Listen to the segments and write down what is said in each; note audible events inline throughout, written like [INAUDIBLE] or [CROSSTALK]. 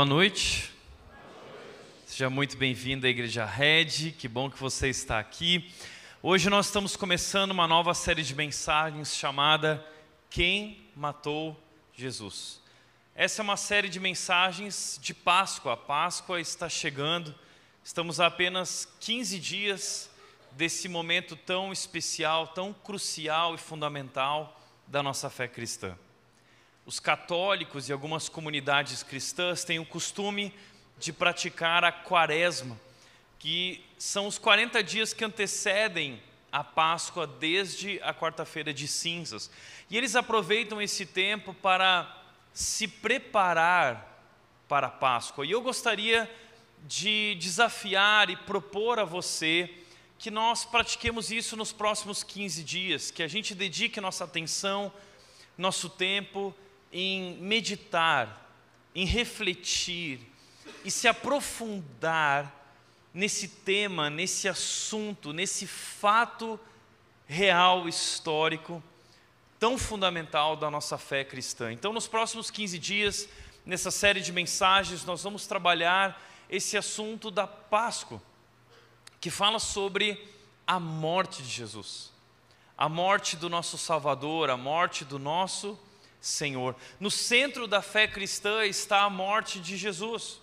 Boa noite. Seja muito bem-vindo à Igreja Red, que bom que você está aqui. Hoje nós estamos começando uma nova série de mensagens chamada Quem Matou Jesus. Essa é uma série de mensagens de Páscoa. A Páscoa está chegando, estamos a apenas 15 dias desse momento tão especial, tão crucial e fundamental da nossa fé cristã os católicos e algumas comunidades cristãs têm o costume de praticar a quaresma, que são os 40 dias que antecedem a Páscoa desde a quarta-feira de cinzas. E eles aproveitam esse tempo para se preparar para a Páscoa. E eu gostaria de desafiar e propor a você que nós pratiquemos isso nos próximos 15 dias, que a gente dedique nossa atenção, nosso tempo em meditar, em refletir e se aprofundar nesse tema, nesse assunto, nesse fato real, histórico, tão fundamental da nossa fé cristã. Então, nos próximos 15 dias, nessa série de mensagens, nós vamos trabalhar esse assunto da Páscoa, que fala sobre a morte de Jesus, a morte do nosso Salvador, a morte do nosso Senhor. No centro da fé cristã está a morte de Jesus.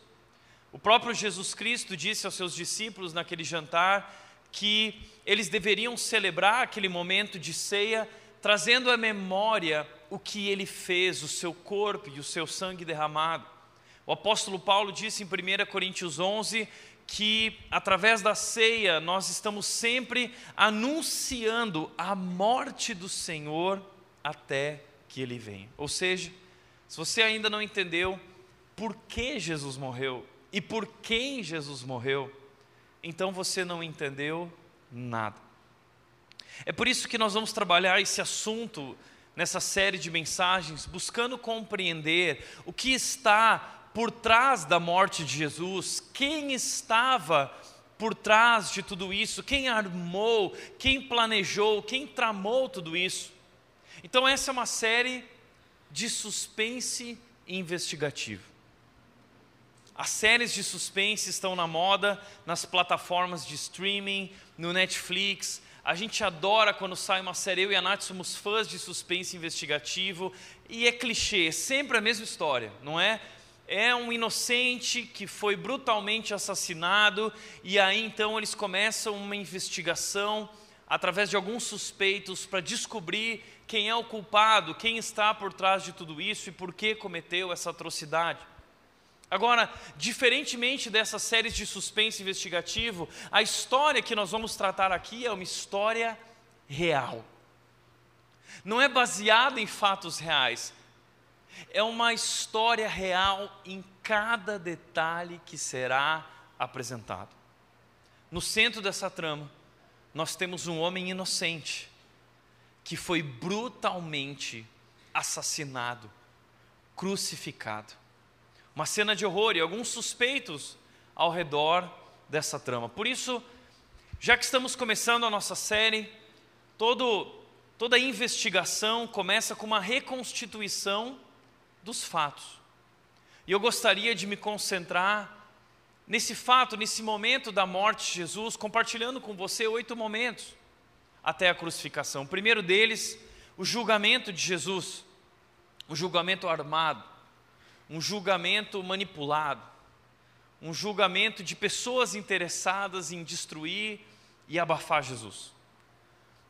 O próprio Jesus Cristo disse aos seus discípulos naquele jantar que eles deveriam celebrar aquele momento de ceia, trazendo à memória o que ele fez, o seu corpo e o seu sangue derramado. O apóstolo Paulo disse em 1 Coríntios 11 que através da ceia nós estamos sempre anunciando a morte do Senhor até que ele vem. Ou seja, se você ainda não entendeu por que Jesus morreu e por quem Jesus morreu, então você não entendeu nada. É por isso que nós vamos trabalhar esse assunto nessa série de mensagens, buscando compreender o que está por trás da morte de Jesus, quem estava por trás de tudo isso, quem armou, quem planejou, quem tramou tudo isso. Então, essa é uma série de suspense investigativo. As séries de suspense estão na moda nas plataformas de streaming, no Netflix. A gente adora quando sai uma série. Eu e a Nath somos fãs de suspense investigativo. E é clichê, é sempre a mesma história, não é? É um inocente que foi brutalmente assassinado, e aí então eles começam uma investigação através de alguns suspeitos para descobrir quem é o culpado, quem está por trás de tudo isso e por que cometeu essa atrocidade. Agora, diferentemente dessas séries de suspense investigativo, a história que nós vamos tratar aqui é uma história real. Não é baseada em fatos reais, é uma história real em cada detalhe que será apresentado. No centro dessa trama, nós temos um homem inocente que foi brutalmente assassinado, crucificado. Uma cena de horror e alguns suspeitos ao redor dessa trama. Por isso, já que estamos começando a nossa série, todo, toda investigação começa com uma reconstituição dos fatos. E eu gostaria de me concentrar nesse fato, nesse momento da morte de Jesus, compartilhando com você oito momentos até a crucificação. O primeiro deles, o julgamento de Jesus, o julgamento armado, um julgamento manipulado, um julgamento de pessoas interessadas em destruir e abafar Jesus.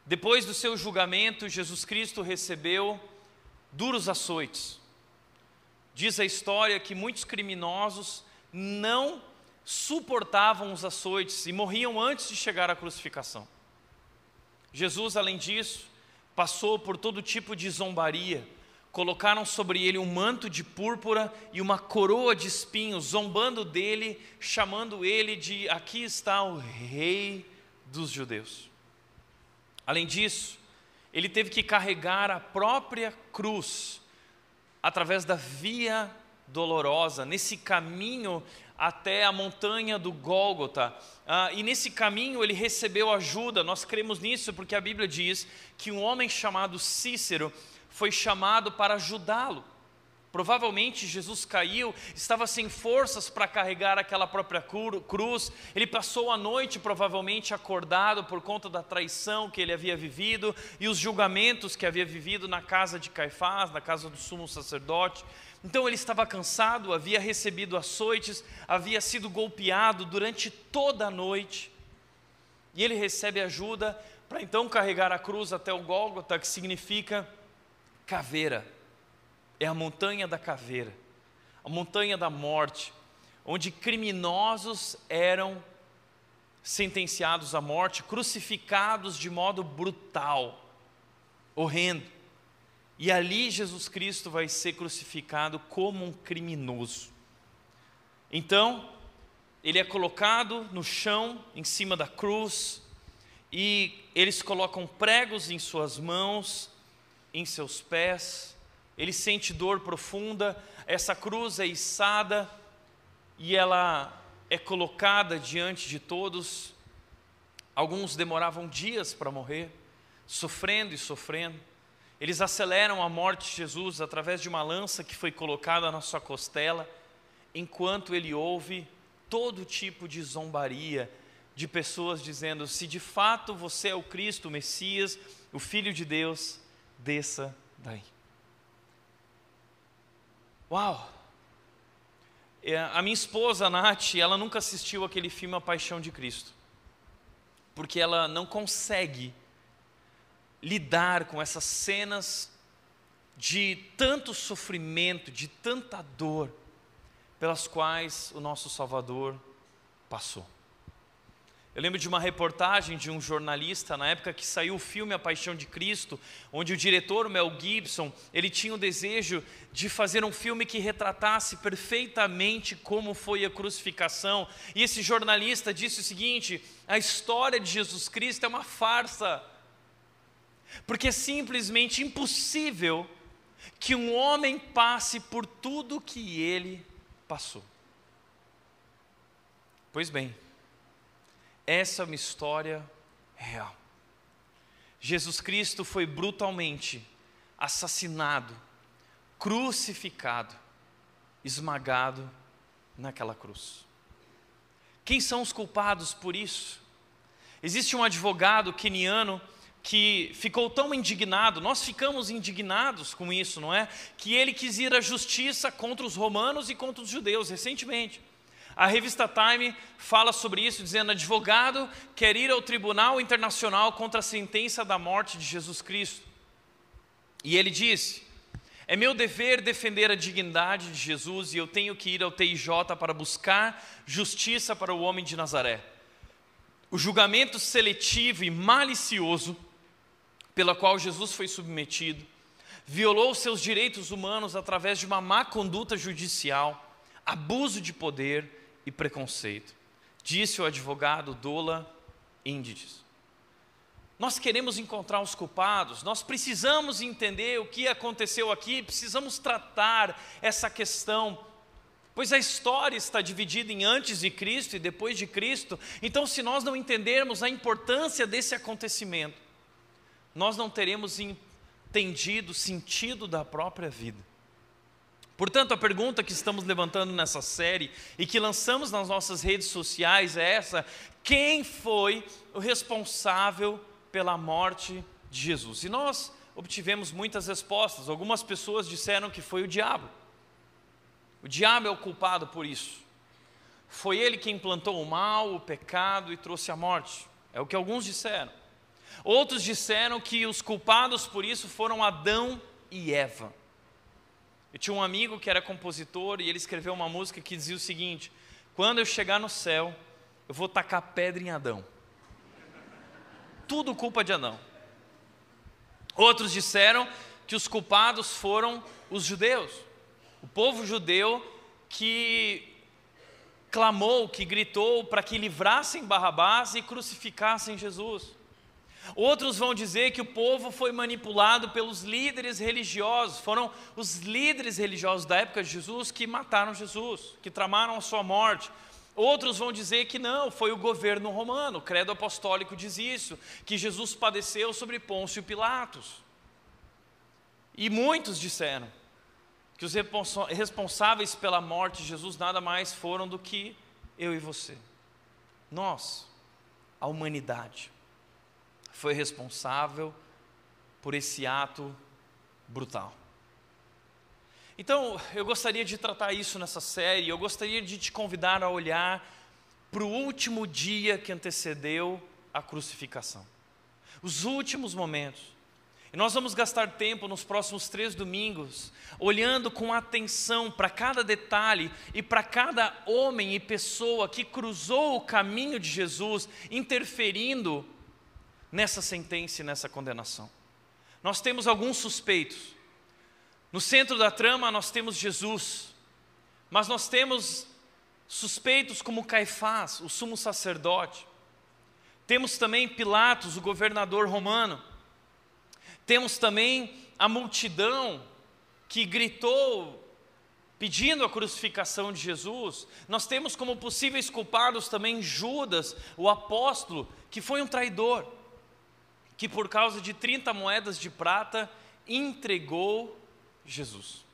Depois do seu julgamento, Jesus Cristo recebeu duros açoites. Diz a história que muitos criminosos não suportavam os açoites e morriam antes de chegar à crucificação. Jesus, além disso, passou por todo tipo de zombaria. Colocaram sobre ele um manto de púrpura e uma coroa de espinhos, zombando dele, chamando ele de: Aqui está o Rei dos Judeus. Além disso, ele teve que carregar a própria cruz através da via dolorosa, nesse caminho até a montanha do Gólgota. Ah, e nesse caminho ele recebeu ajuda, nós cremos nisso porque a Bíblia diz que um homem chamado Cícero foi chamado para ajudá-lo. Provavelmente Jesus caiu, estava sem forças para carregar aquela própria cruz. Ele passou a noite, provavelmente, acordado por conta da traição que ele havia vivido e os julgamentos que havia vivido na casa de Caifás, na casa do sumo sacerdote. Então ele estava cansado, havia recebido açoites, havia sido golpeado durante toda a noite. E ele recebe ajuda para então carregar a cruz até o Gólgota, que significa caveira. É a montanha da caveira, a montanha da morte, onde criminosos eram sentenciados à morte, crucificados de modo brutal, horrendo. E ali Jesus Cristo vai ser crucificado como um criminoso. Então, ele é colocado no chão, em cima da cruz, e eles colocam pregos em suas mãos, em seus pés, ele sente dor profunda, essa cruz é içada e ela é colocada diante de todos. Alguns demoravam dias para morrer, sofrendo e sofrendo. Eles aceleram a morte de Jesus através de uma lança que foi colocada na sua costela, enquanto ele ouve todo tipo de zombaria de pessoas dizendo: se de fato você é o Cristo, o Messias, o Filho de Deus, desça daí. Uau! É, a minha esposa, a Nath, ela nunca assistiu aquele filme A Paixão de Cristo, porque ela não consegue lidar com essas cenas de tanto sofrimento, de tanta dor, pelas quais o nosso Salvador passou. Eu lembro de uma reportagem de um jornalista na época que saiu o filme A Paixão de Cristo, onde o diretor Mel Gibson, ele tinha o desejo de fazer um filme que retratasse perfeitamente como foi a crucificação. E esse jornalista disse o seguinte: a história de Jesus Cristo é uma farsa. Porque é simplesmente impossível que um homem passe por tudo que ele passou. Pois bem, essa é uma história real. Jesus Cristo foi brutalmente assassinado, crucificado, esmagado naquela cruz. Quem são os culpados por isso? Existe um advogado queniano que ficou tão indignado, nós ficamos indignados com isso, não é? Que ele quis ir à justiça contra os romanos e contra os judeus recentemente. A revista Time fala sobre isso, dizendo: advogado quer ir ao tribunal internacional contra a sentença da morte de Jesus Cristo. E ele disse: é meu dever defender a dignidade de Jesus e eu tenho que ir ao TIJ para buscar justiça para o homem de Nazaré. O julgamento seletivo e malicioso pela qual Jesus foi submetido violou seus direitos humanos através de uma má conduta judicial, abuso de poder e preconceito. Disse o advogado Dola Índices. Nós queremos encontrar os culpados, nós precisamos entender o que aconteceu aqui, precisamos tratar essa questão, pois a história está dividida em antes de Cristo e depois de Cristo, então, se nós não entendermos a importância desse acontecimento, nós não teremos entendido o sentido da própria vida. Portanto, a pergunta que estamos levantando nessa série e que lançamos nas nossas redes sociais é essa: quem foi o responsável pela morte de Jesus? E nós obtivemos muitas respostas. Algumas pessoas disseram que foi o diabo. O diabo é o culpado por isso. Foi ele quem implantou o mal, o pecado e trouxe a morte. É o que alguns disseram. Outros disseram que os culpados por isso foram Adão e Eva. Eu tinha um amigo que era compositor e ele escreveu uma música que dizia o seguinte: Quando eu chegar no céu, eu vou tacar pedra em Adão. Tudo culpa de Adão. Outros disseram que os culpados foram os judeus, o povo judeu que clamou, que gritou para que livrassem Barrabás e crucificassem Jesus. Outros vão dizer que o povo foi manipulado pelos líderes religiosos, foram os líderes religiosos da época de Jesus que mataram Jesus, que tramaram a sua morte. Outros vão dizer que não, foi o governo romano, o credo apostólico diz isso, que Jesus padeceu sobre Pôncio Pilatos. E muitos disseram que os responsáveis pela morte de Jesus nada mais foram do que eu e você. Nós, a humanidade, foi responsável por esse ato brutal. Então, eu gostaria de tratar isso nessa série, eu gostaria de te convidar a olhar para o último dia que antecedeu a crucificação. Os últimos momentos. E nós vamos gastar tempo nos próximos três domingos, olhando com atenção para cada detalhe e para cada homem e pessoa que cruzou o caminho de Jesus, interferindo nessa sentença e nessa condenação. Nós temos alguns suspeitos. No centro da trama nós temos Jesus, mas nós temos suspeitos como Caifás, o sumo sacerdote. Temos também Pilatos, o governador romano. Temos também a multidão que gritou pedindo a crucificação de Jesus. Nós temos como possíveis culpados também Judas, o apóstolo, que foi um traidor, que por causa de 30 moedas de prata entregou Jesus.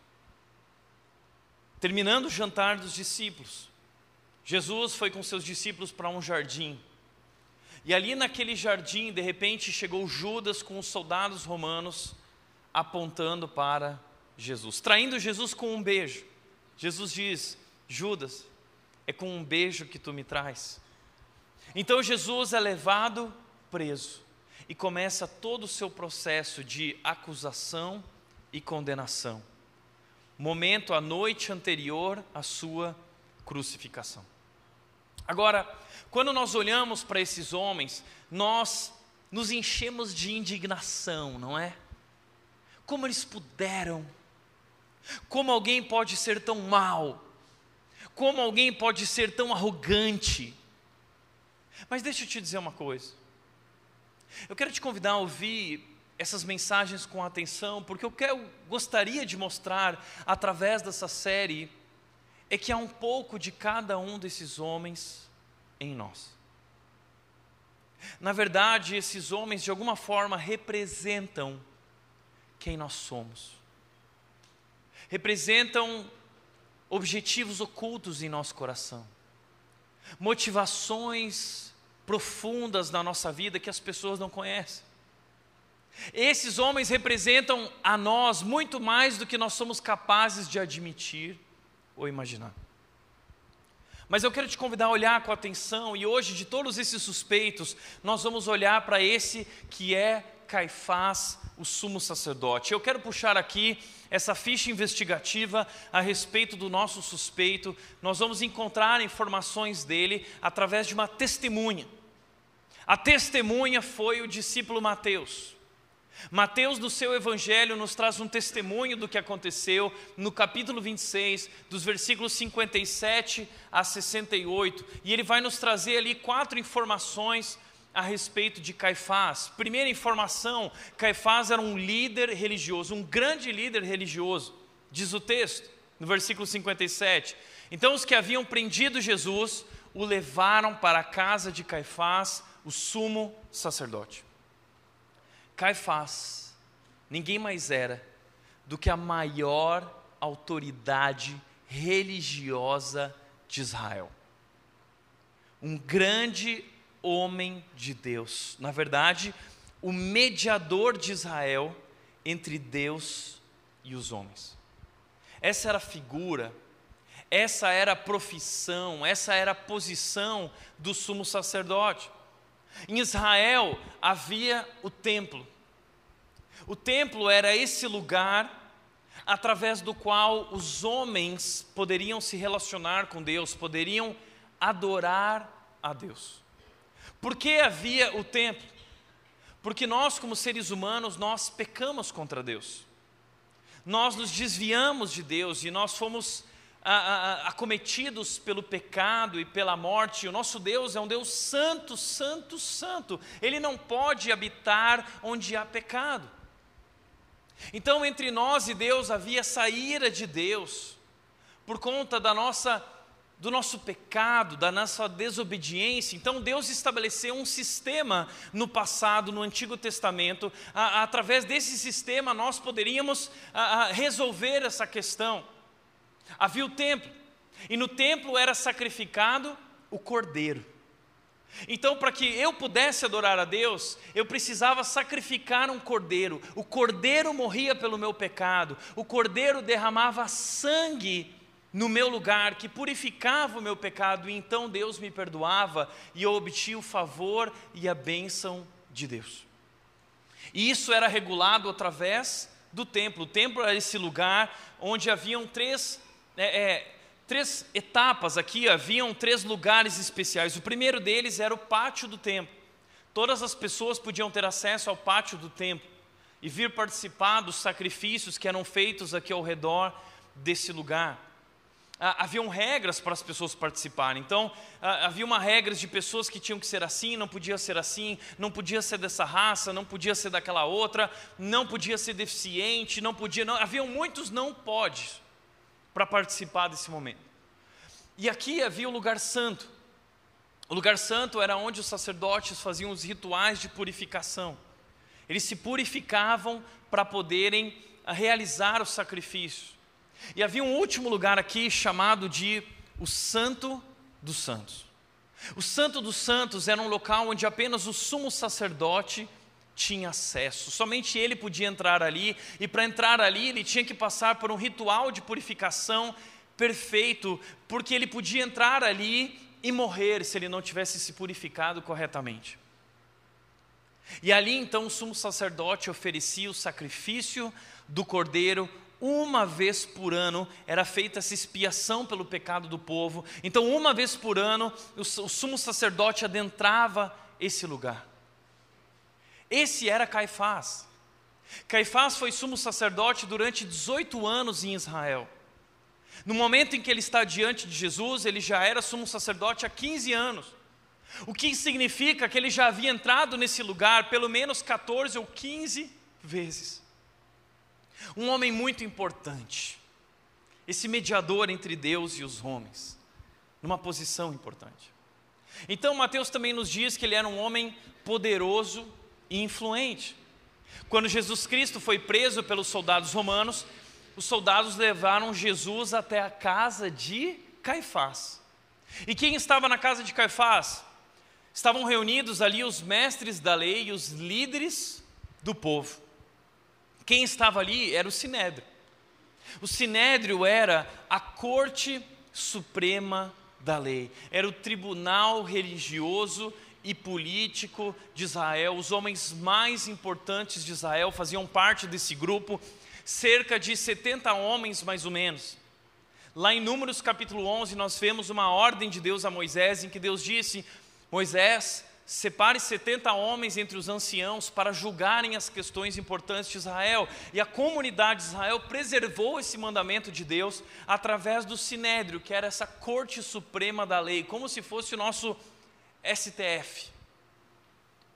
Terminando o jantar dos discípulos, Jesus foi com seus discípulos para um jardim. E ali naquele jardim, de repente, chegou Judas com os soldados romanos apontando para Jesus, traindo Jesus com um beijo. Jesus diz: Judas, é com um beijo que tu me traz. Então Jesus é levado preso e começa todo o seu processo de acusação e condenação. Momento a noite anterior à sua crucificação. Agora, quando nós olhamos para esses homens, nós nos enchemos de indignação, não é? Como eles puderam? Como alguém pode ser tão mal? Como alguém pode ser tão arrogante? Mas deixa eu te dizer uma coisa. Eu quero te convidar a ouvir essas mensagens com atenção, porque eu gostaria de mostrar através dessa série é que há um pouco de cada um desses homens em nós. Na verdade, esses homens de alguma forma representam quem nós somos, representam objetivos ocultos em nosso coração, motivações profundas na nossa vida que as pessoas não conhecem. Esses homens representam a nós muito mais do que nós somos capazes de admitir ou imaginar. Mas eu quero te convidar a olhar com atenção, e hoje, de todos esses suspeitos, nós vamos olhar para esse que é Caifás, o sumo sacerdote. Eu quero puxar aqui essa ficha investigativa a respeito do nosso suspeito. Nós vamos encontrar informações dele através de uma testemunha. A testemunha foi o discípulo Mateus. Mateus, no seu evangelho, nos traz um testemunho do que aconteceu no capítulo 26, dos versículos 57 a 68, e ele vai nos trazer ali quatro informações a respeito de Caifás. Primeira informação: Caifás era um líder religioso, um grande líder religioso, diz o texto, no versículo 57. Então, os que haviam prendido Jesus o levaram para a casa de Caifás, o sumo sacerdote. Caifás, ninguém mais era do que a maior autoridade religiosa de Israel. Um grande homem de Deus, na verdade, o mediador de Israel entre Deus e os homens. Essa era a figura, essa era a profissão, essa era a posição do sumo sacerdote. Em Israel havia o templo. O templo era esse lugar através do qual os homens poderiam se relacionar com Deus, poderiam adorar a Deus. Por que havia o templo? Porque nós, como seres humanos, nós pecamos contra Deus. Nós nos desviamos de Deus e nós fomos acometidos pelo pecado e pela morte. O nosso Deus é um Deus santo, santo, santo. Ele não pode habitar onde há pecado. Então, entre nós e Deus havia essa ira de Deus, por conta da nossa do nosso pecado, da nossa desobediência. Então Deus estabeleceu um sistema no passado, no Antigo Testamento. A, a, através desse sistema nós poderíamos a, resolver essa questão. Havia o templo, e no templo era sacrificado o cordeiro. Então, para que eu pudesse adorar a Deus, eu precisava sacrificar um cordeiro. O cordeiro morria pelo meu pecado, o cordeiro derramava sangue no meu lugar, que purificava o meu pecado, e então Deus me perdoava e eu obtinha o favor e a bênção de Deus. E isso era regulado através do templo. O templo era esse lugar onde haviam três, é, é, três etapas aqui, haviam três lugares especiais. O primeiro deles era o pátio do templo. Todas as pessoas podiam ter acesso ao pátio do templo e vir participar dos sacrifícios que eram feitos aqui ao redor desse lugar ah, haviam regras para as pessoas participarem. Então, ah, havia uma regra de pessoas que tinham que ser assim, não podia ser assim, não podia ser dessa raça, não podia ser daquela outra, não podia ser deficiente, não podia. Não, haviam muitos não pode para participar desse momento. E aqui havia o lugar santo. O lugar santo era onde os sacerdotes faziam os rituais de purificação. Eles se purificavam para poderem realizar o sacrifício. E havia um último lugar aqui chamado de o Santo dos Santos. O Santo dos Santos era um local onde apenas o sumo sacerdote tinha acesso, somente ele podia entrar ali, e para entrar ali ele tinha que passar por um ritual de purificação perfeito, porque ele podia entrar ali e morrer se ele não tivesse se purificado corretamente. E ali então o sumo sacerdote oferecia o sacrifício do cordeiro uma vez por ano era feita essa expiação pelo pecado do povo. Então, uma vez por ano, o sumo sacerdote adentrava esse lugar. Esse era Caifás. Caifás foi sumo sacerdote durante 18 anos em Israel. No momento em que ele está diante de Jesus, ele já era sumo sacerdote há 15 anos. O que significa que ele já havia entrado nesse lugar pelo menos 14 ou 15 vezes. Um homem muito importante, esse mediador entre Deus e os homens, numa posição importante. Então, Mateus também nos diz que ele era um homem poderoso e influente. Quando Jesus Cristo foi preso pelos soldados romanos, os soldados levaram Jesus até a casa de Caifás. E quem estava na casa de Caifás? Estavam reunidos ali os mestres da lei e os líderes do povo. Quem estava ali era o Sinédrio. O Sinédrio era a corte suprema da lei, era o tribunal religioso e político de Israel. Os homens mais importantes de Israel faziam parte desse grupo, cerca de 70 homens mais ou menos. Lá em Números capítulo 11, nós vemos uma ordem de Deus a Moisés, em que Deus disse: Moisés, Separe 70 homens entre os anciãos para julgarem as questões importantes de Israel. E a comunidade de Israel preservou esse mandamento de Deus através do Sinédrio, que era essa corte suprema da lei, como se fosse o nosso STF.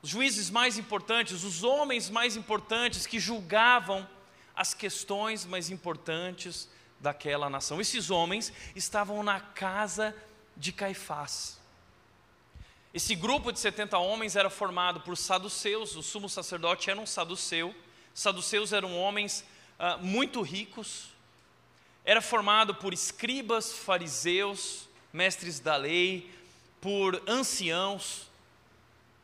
Os juízes mais importantes, os homens mais importantes que julgavam as questões mais importantes daquela nação. Esses homens estavam na casa de Caifás. Esse grupo de 70 homens era formado por saduceus, o sumo sacerdote era um saduceu. Saduceus eram homens ah, muito ricos. Era formado por escribas, fariseus, mestres da lei, por anciãos,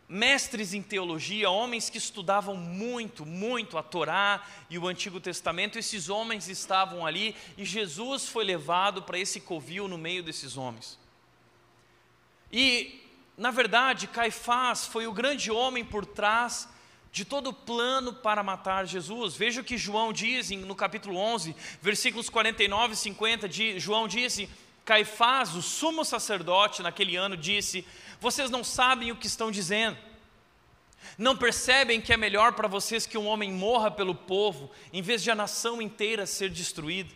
mestres em teologia, homens que estudavam muito, muito a Torá e o Antigo Testamento. Esses homens estavam ali e Jesus foi levado para esse covil no meio desses homens. E na verdade, Caifás foi o grande homem por trás de todo o plano para matar Jesus. Veja o que João diz no capítulo 11, versículos 49 e 50, de, João disse, Caifás, o sumo sacerdote naquele ano, disse, vocês não sabem o que estão dizendo, não percebem que é melhor para vocês que um homem morra pelo povo, em vez de a nação inteira ser destruída.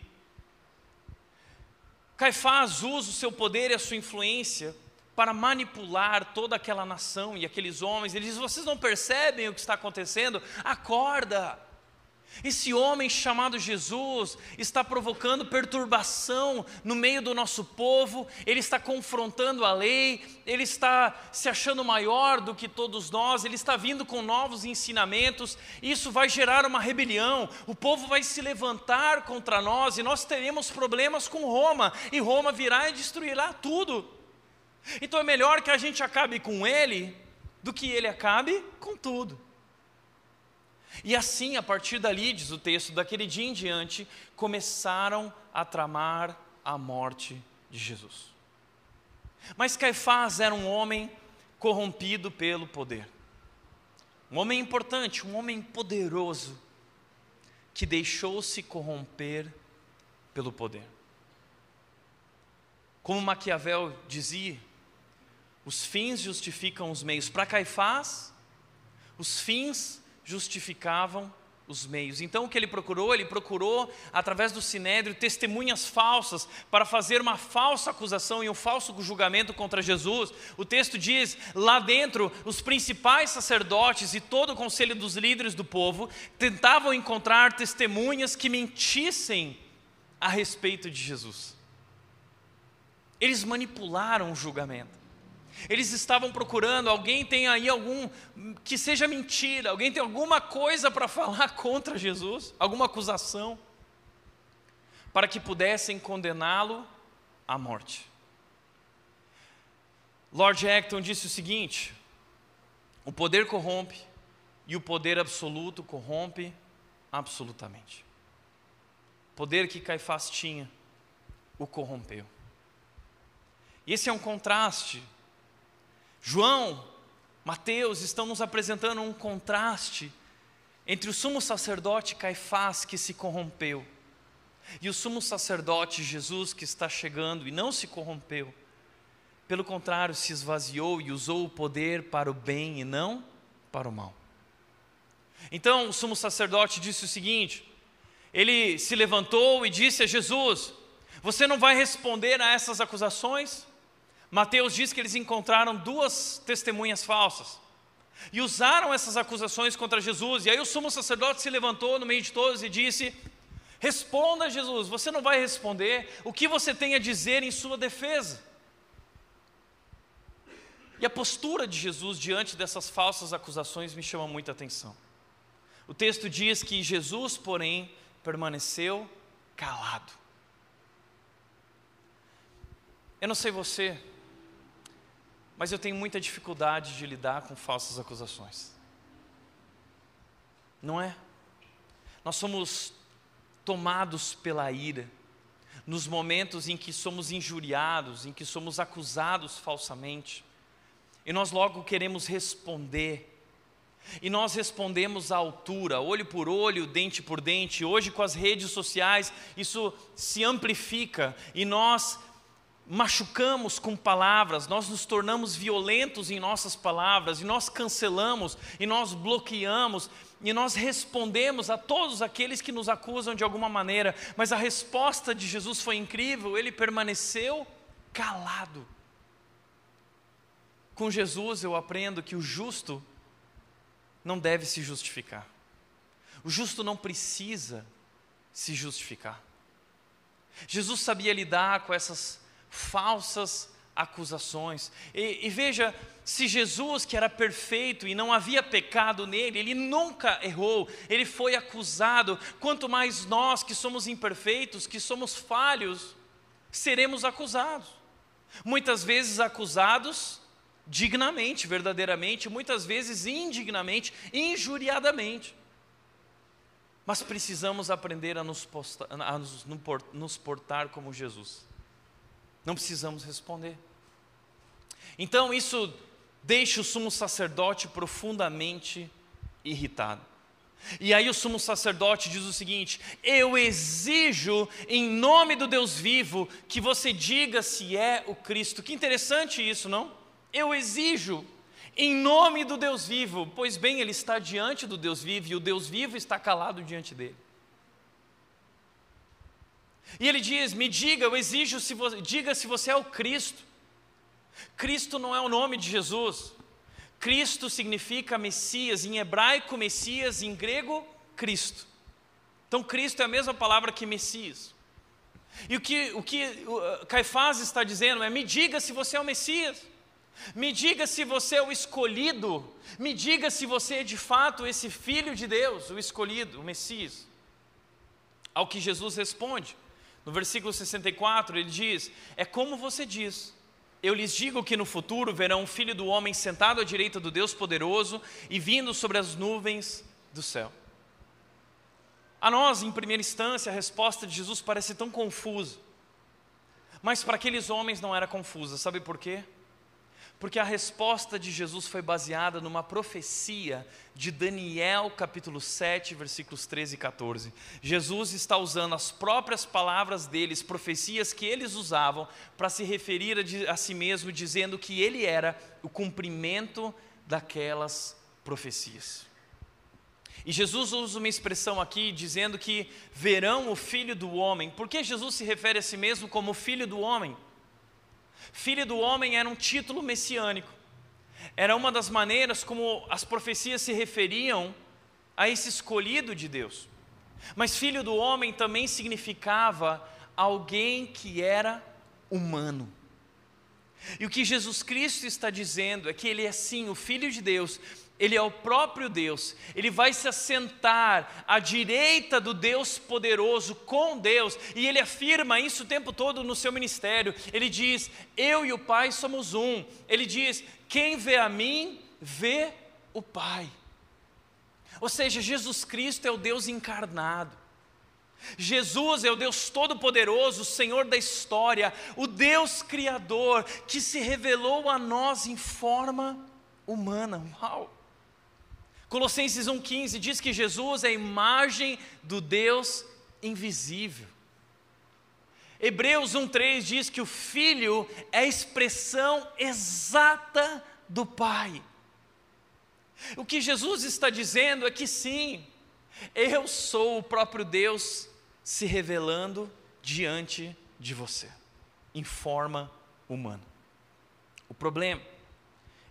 Caifás usa o seu poder e a sua influência para manipular toda aquela nação e aqueles homens. Ele diz: Vocês não percebem o que está acontecendo? Acorda! Esse homem chamado Jesus está provocando perturbação no meio do nosso povo, ele está confrontando a lei, ele está se achando maior do que todos nós, ele está vindo com novos ensinamentos, isso vai gerar uma rebelião, o povo vai se levantar contra nós e nós teremos problemas com Roma, e Roma virá e destruirá tudo. Então é melhor que a gente acabe com ele do que ele acabe com tudo. E assim, a partir dali, diz o texto, daquele dia em diante, começaram a tramar a morte de Jesus. Mas Caifás era um homem corrompido pelo poder. Um homem importante, um homem poderoso, que deixou-se corromper pelo poder. Como Maquiavel dizia, os fins justificam os meios. Para Caifás, os fins justificavam os meios. Então o que ele procurou? Ele procurou, através do sinédrio, testemunhas falsas para fazer uma falsa acusação e um falso julgamento contra Jesus. O texto diz: lá dentro, os principais sacerdotes e todo o conselho dos líderes do povo tentavam encontrar testemunhas que mentissem a respeito de Jesus. Eles manipularam o julgamento. Eles estavam procurando, alguém tem aí algum, que seja mentira, alguém tem alguma coisa para falar [LAUGHS] contra Jesus, alguma acusação, para que pudessem condená-lo à morte. Lord Acton disse o seguinte: o poder corrompe e o poder absoluto corrompe absolutamente. O poder que Caifás tinha o corrompeu. E esse é um contraste João, Mateus estão nos apresentando um contraste entre o sumo sacerdote Caifás que se corrompeu e o sumo sacerdote Jesus que está chegando e não se corrompeu. Pelo contrário, se esvaziou e usou o poder para o bem e não para o mal. Então o sumo sacerdote disse o seguinte: ele se levantou e disse a Jesus: Você não vai responder a essas acusações? Mateus diz que eles encontraram duas testemunhas falsas e usaram essas acusações contra Jesus. E aí o sumo sacerdote se levantou no meio de todos e disse: Responda, Jesus, você não vai responder o que você tem a dizer em sua defesa. E a postura de Jesus diante dessas falsas acusações me chama muita atenção. O texto diz que Jesus, porém, permaneceu calado. Eu não sei você, mas eu tenho muita dificuldade de lidar com falsas acusações. Não é? Nós somos tomados pela ira nos momentos em que somos injuriados, em que somos acusados falsamente, e nós logo queremos responder. E nós respondemos à altura, olho por olho, dente por dente. Hoje, com as redes sociais, isso se amplifica e nós machucamos com palavras, nós nos tornamos violentos em nossas palavras, e nós cancelamos, e nós bloqueamos, e nós respondemos a todos aqueles que nos acusam de alguma maneira, mas a resposta de Jesus foi incrível, ele permaneceu calado. Com Jesus eu aprendo que o justo não deve se justificar, o justo não precisa se justificar. Jesus sabia lidar com essas falsas acusações. E, e, veja, se Jesus, que era perfeito e não havia pecado nele, ele nunca errou, ele foi acusado, quanto mais nós que somos imperfeitos, que somos falhos, seremos acusados. Muitas vezes acusados dignamente, verdadeiramente, muitas vezes indignamente, injuriadamente. Mas precisamos aprender a nos, a nos portar como Jesus. Não precisamos responder. Então isso deixa o sumo sacerdote profundamente irritado. E aí o sumo sacerdote diz o seguinte: Eu exijo, em nome do Deus vivo, que você diga se é o Cristo. Que interessante isso, não? Eu exijo, em nome do Deus vivo, pois bem, ele está diante do Deus vivo e o Deus vivo está calado diante dele. E ele diz: Me diga, eu exijo, se você, diga se você é o Cristo. Cristo não é o nome de Jesus. Cristo significa Messias, em hebraico, Messias, em grego, Cristo. Então, Cristo é a mesma palavra que Messias. E o que, o que Caifás está dizendo é: me diga se você é o Messias, me diga se você é o escolhido, me diga se você é de fato esse filho de Deus, o escolhido, o Messias. Ao que Jesus responde, no versículo 64, ele diz: É como você diz. Eu lhes digo que no futuro verão o filho do homem sentado à direita do Deus poderoso e vindo sobre as nuvens do céu. A nós, em primeira instância, a resposta de Jesus parece tão confusa. Mas para aqueles homens não era confusa, sabe por quê? Porque a resposta de Jesus foi baseada numa profecia de Daniel, capítulo 7, versículos 13 e 14. Jesus está usando as próprias palavras deles, profecias que eles usavam, para se referir a, si mesmo, dizendo que ele era o cumprimento daquelas profecias. E Jesus usa uma expressão aqui dizendo que verão o filho do homem. Por que Jesus se refere a si mesmo como filho do homem? Filho do homem era um título messiânico. Era uma das maneiras como as profecias se referiam a esse escolhido de Deus. Mas filho do homem também significava alguém que era humano. E o que Jesus Cristo está dizendo é que ele é sim o filho de Deus, ele é o próprio Deus, ele vai se assentar à direita do Deus poderoso com Deus, e ele afirma isso o tempo todo no seu ministério. Ele diz: Eu e o Pai somos um. Ele diz: Quem vê a mim, vê o Pai. Ou seja, Jesus Cristo é o Deus encarnado. Jesus é o Deus Todo-Poderoso, o Senhor da história, o Deus Criador que se revelou a nós em forma humana. Uau! Colossenses 1,15 diz que Jesus é a imagem do Deus invisível. Hebreus 1,3 diz que o Filho é a expressão exata do Pai. O que Jesus está dizendo é que sim, eu sou o próprio Deus se revelando diante de você, em forma humana. O problema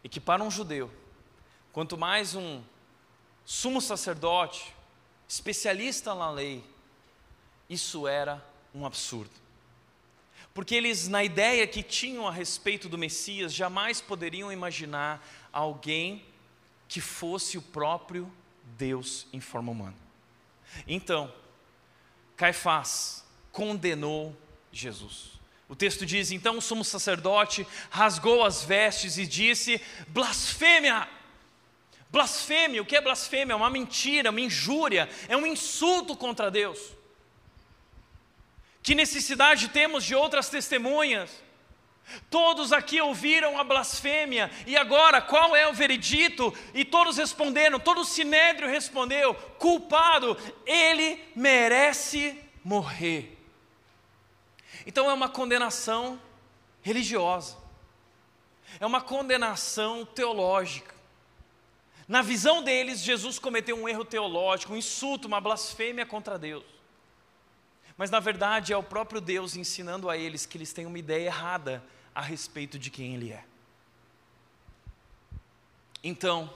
é que para um judeu, quanto mais um sumo sacerdote, especialista na lei, isso era um absurdo. Porque eles, na ideia que tinham a respeito do Messias, jamais poderiam imaginar alguém que fosse o próprio Deus em forma humana. Então, Caifás condenou Jesus. O texto diz: então o sumo sacerdote rasgou as vestes e disse: blasfêmia! Blasfêmia, o que é blasfêmia? É uma mentira, uma injúria, é um insulto contra Deus. Que necessidade temos de outras testemunhas? Todos aqui ouviram a blasfêmia, e agora qual é o veredito? E todos responderam, todo o sinédrio respondeu: culpado, ele merece morrer. Então é uma condenação religiosa, é uma condenação teológica. Na visão deles, Jesus cometeu um erro teológico, um insulto, uma blasfêmia contra Deus. Mas na verdade é o próprio Deus ensinando a eles que eles têm uma ideia errada a respeito de quem Ele é. Então,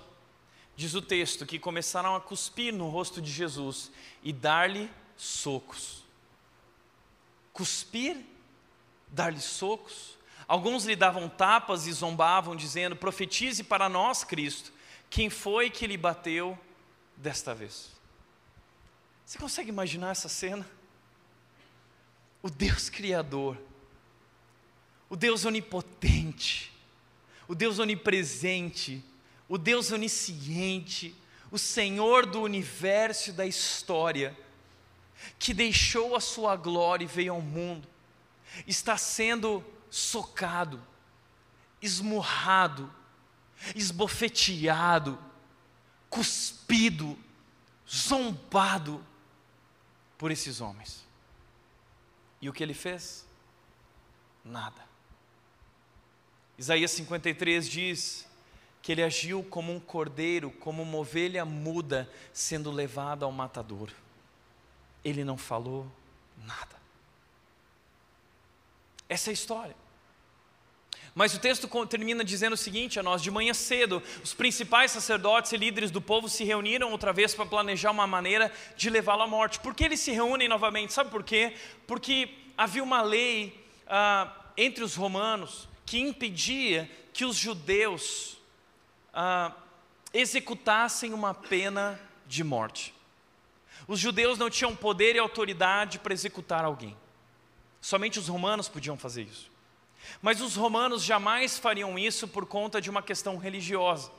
diz o texto que começaram a cuspir no rosto de Jesus e dar-lhe socos. Cuspir, dar-lhe socos. Alguns lhe davam tapas e zombavam, dizendo: Profetize para nós, Cristo. Quem foi que lhe bateu desta vez? Você consegue imaginar essa cena? O Deus Criador, o Deus Onipotente, o Deus Onipresente, o Deus Onisciente, o Senhor do universo e da história, que deixou a sua glória e veio ao mundo, está sendo socado, esmurrado, esbofeteado, cuspido, zombado por esses homens. E o que ele fez? Nada. Isaías 53 diz que ele agiu como um cordeiro, como uma ovelha muda sendo levada ao matador. Ele não falou nada. Essa é a história. Mas o texto termina dizendo o seguinte a nós: de manhã cedo, os principais sacerdotes e líderes do povo se reuniram outra vez para planejar uma maneira de levá-lo à morte. Por que eles se reúnem novamente? Sabe por quê? Porque havia uma lei ah, entre os romanos que impedia que os judeus ah, executassem uma pena de morte. Os judeus não tinham poder e autoridade para executar alguém. Somente os romanos podiam fazer isso. Mas os romanos jamais fariam isso por conta de uma questão religiosa.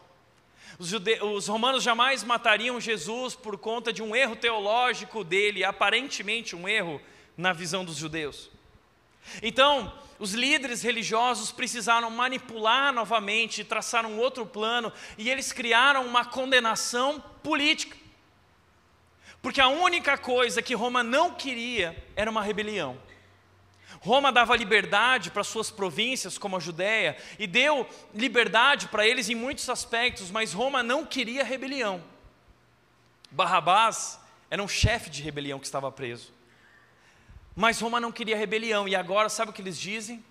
Os, jude... os, romanos jamais matariam Jesus por conta de um erro teológico dele, aparentemente um erro na visão dos judeus. Então, os líderes religiosos precisaram manipular novamente, traçar um outro plano, e eles criaram uma condenação política. Porque a única coisa que Roma não queria era uma rebelião. Roma dava liberdade para suas províncias, como a Judéia, e deu liberdade para eles em muitos aspectos, mas Roma não queria rebelião. Barrabás era um chefe de rebelião que estava preso. Mas Roma não queria rebelião, e agora sabe o que eles dizem?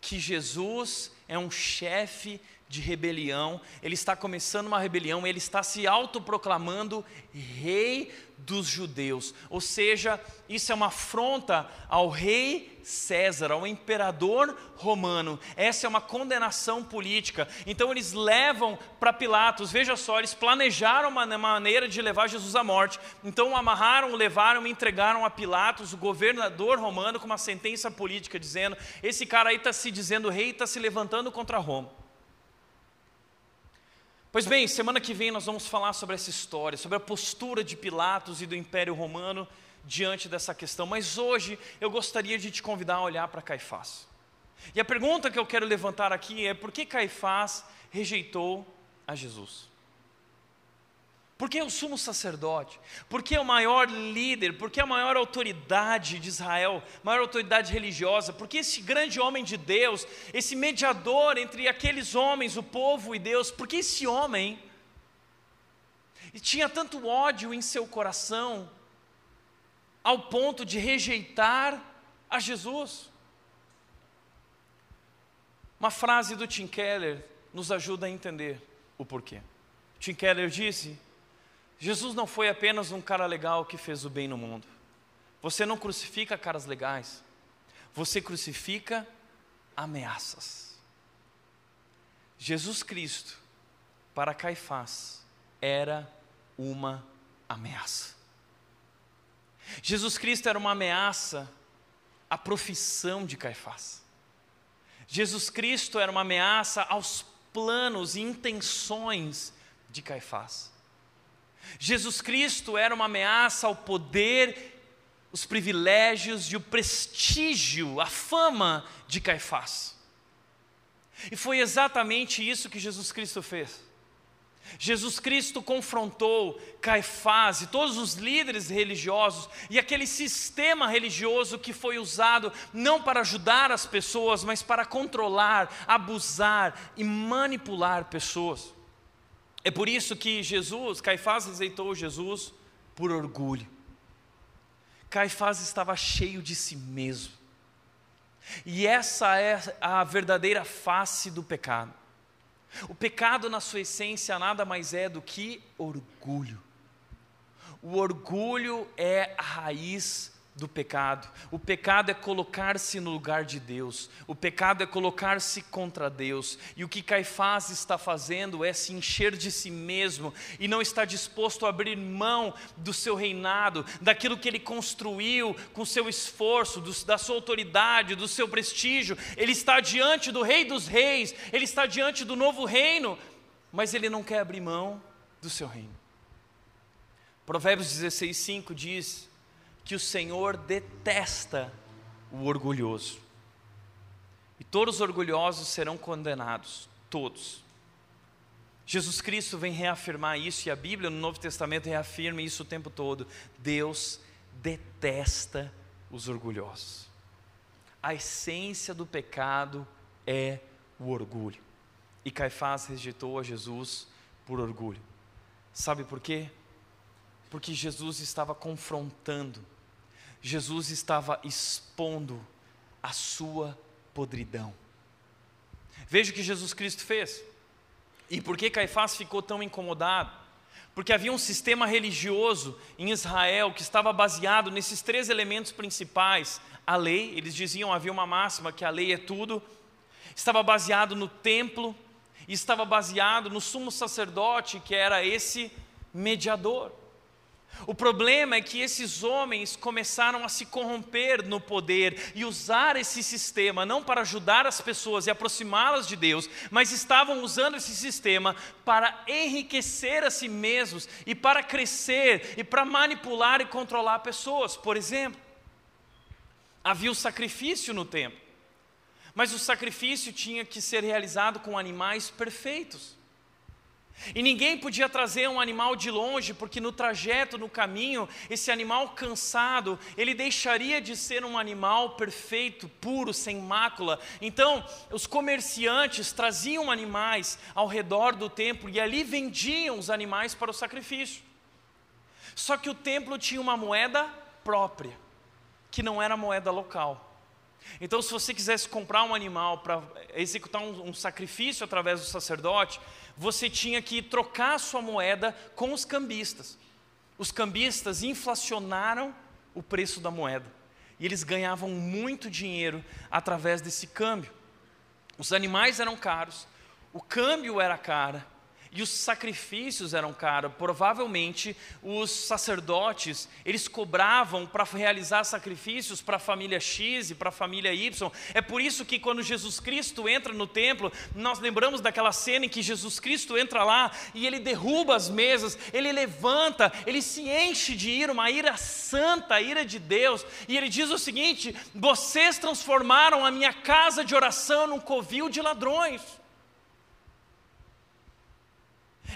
Que Jesus é um chefe de rebelião, ele está começando uma rebelião, ele está se autoproclamando rei dos judeus. Ou seja, isso é uma afronta ao rei César, ao imperador romano. Essa é uma condenação política. Então eles levam para Pilatos, veja só, eles planejaram uma maneira de levar Jesus à morte. Então amarraram, levaram, entregaram a Pilatos, o governador romano, com uma sentença política dizendo: esse cara aí está se dizendo rei e está se levantando contra Roma. Pois bem, semana que vem nós vamos falar sobre essa história, sobre a postura de Pilatos e do Império Romano diante dessa questão, mas hoje eu gostaria de te convidar a olhar para Caifás. E a pergunta que eu quero levantar aqui é: por que Caifás rejeitou a Jesus? Porque é o sumo sacerdote, porque é o maior líder, porque é a maior autoridade de Israel, maior autoridade religiosa, porque esse grande homem de Deus, esse mediador entre aqueles homens, o povo e Deus, porque esse homem tinha tanto ódio em seu coração, ao ponto de rejeitar a Jesus. Uma frase do Tim Keller nos ajuda a entender o porquê. Tim Keller disse Jesus não foi apenas um cara legal que fez o bem no mundo. Você não crucifica caras legais, você crucifica ameaças. Jesus Cristo, para Caifás, era uma ameaça. Jesus Cristo era uma ameaça à profissão de Caifás. Jesus Cristo era uma ameaça aos planos e intenções de Caifás. Jesus Cristo era uma ameaça ao poder, os privilégios e o prestígio, a fama de Caifás. E foi exatamente isso que Jesus Cristo fez. Jesus Cristo confrontou Caifás e todos os líderes religiosos e aquele sistema religioso que foi usado não para ajudar as pessoas, mas para controlar, abusar e manipular pessoas. É por isso que Jesus, Caifás rejeitou Jesus por orgulho. Caifás estava cheio de si mesmo. E essa é a verdadeira face do pecado. O pecado, na sua essência, nada mais é do que orgulho. O orgulho é a raiz do pecado. O pecado é colocar-se no lugar de Deus. O pecado é colocar-se contra Deus. E o que Caifás está fazendo é se encher de si mesmo e não está disposto a abrir mão do seu reinado, daquilo que ele construiu com seu esforço, do, da sua autoridade, do seu prestígio. Ele está diante do Rei dos Reis, ele está diante do novo reino, mas ele não quer abrir mão do seu reino. Provérbios 16, 5 diz que o Senhor detesta o orgulhoso. E todos os orgulhosos serão condenados, todos. Jesus Cristo vem reafirmar isso e a Bíblia no Novo Testamento reafirma isso o tempo todo. Deus detesta os orgulhosos. A essência do pecado é o orgulho. E Caifás rejeitou a Jesus por orgulho. Sabe por quê? Porque Jesus estava confrontando Jesus estava expondo a sua podridão. Veja o que Jesus Cristo fez. E por que Caifás ficou tão incomodado? Porque havia um sistema religioso em Israel que estava baseado nesses três elementos principais: a lei, eles diziam, havia uma máxima que a lei é tudo, estava baseado no templo, estava baseado no sumo sacerdote, que era esse mediador. O problema é que esses homens começaram a se corromper no poder e usar esse sistema não para ajudar as pessoas e aproximá-las de Deus, mas estavam usando esse sistema para enriquecer a si mesmos e para crescer e para manipular e controlar pessoas. Por exemplo, havia o sacrifício no templo, mas o sacrifício tinha que ser realizado com animais perfeitos. E ninguém podia trazer um animal de longe, porque no trajeto, no caminho, esse animal cansado, ele deixaria de ser um animal perfeito, puro, sem mácula. Então, os comerciantes traziam animais ao redor do templo e ali vendiam os animais para o sacrifício. Só que o templo tinha uma moeda própria, que não era moeda local. Então, se você quisesse comprar um animal para executar um, um sacrifício através do sacerdote, você tinha que trocar sua moeda com os cambistas. Os cambistas inflacionaram o preço da moeda e eles ganhavam muito dinheiro através desse câmbio. Os animais eram caros, o câmbio era caro e os sacrifícios eram caros. Provavelmente os sacerdotes, eles cobravam para realizar sacrifícios para a família X e para a família Y. É por isso que quando Jesus Cristo entra no templo, nós lembramos daquela cena em que Jesus Cristo entra lá e ele derruba as mesas, ele levanta, ele se enche de ira, uma ira santa, a ira de Deus, e ele diz o seguinte: "Vocês transformaram a minha casa de oração num covil de ladrões".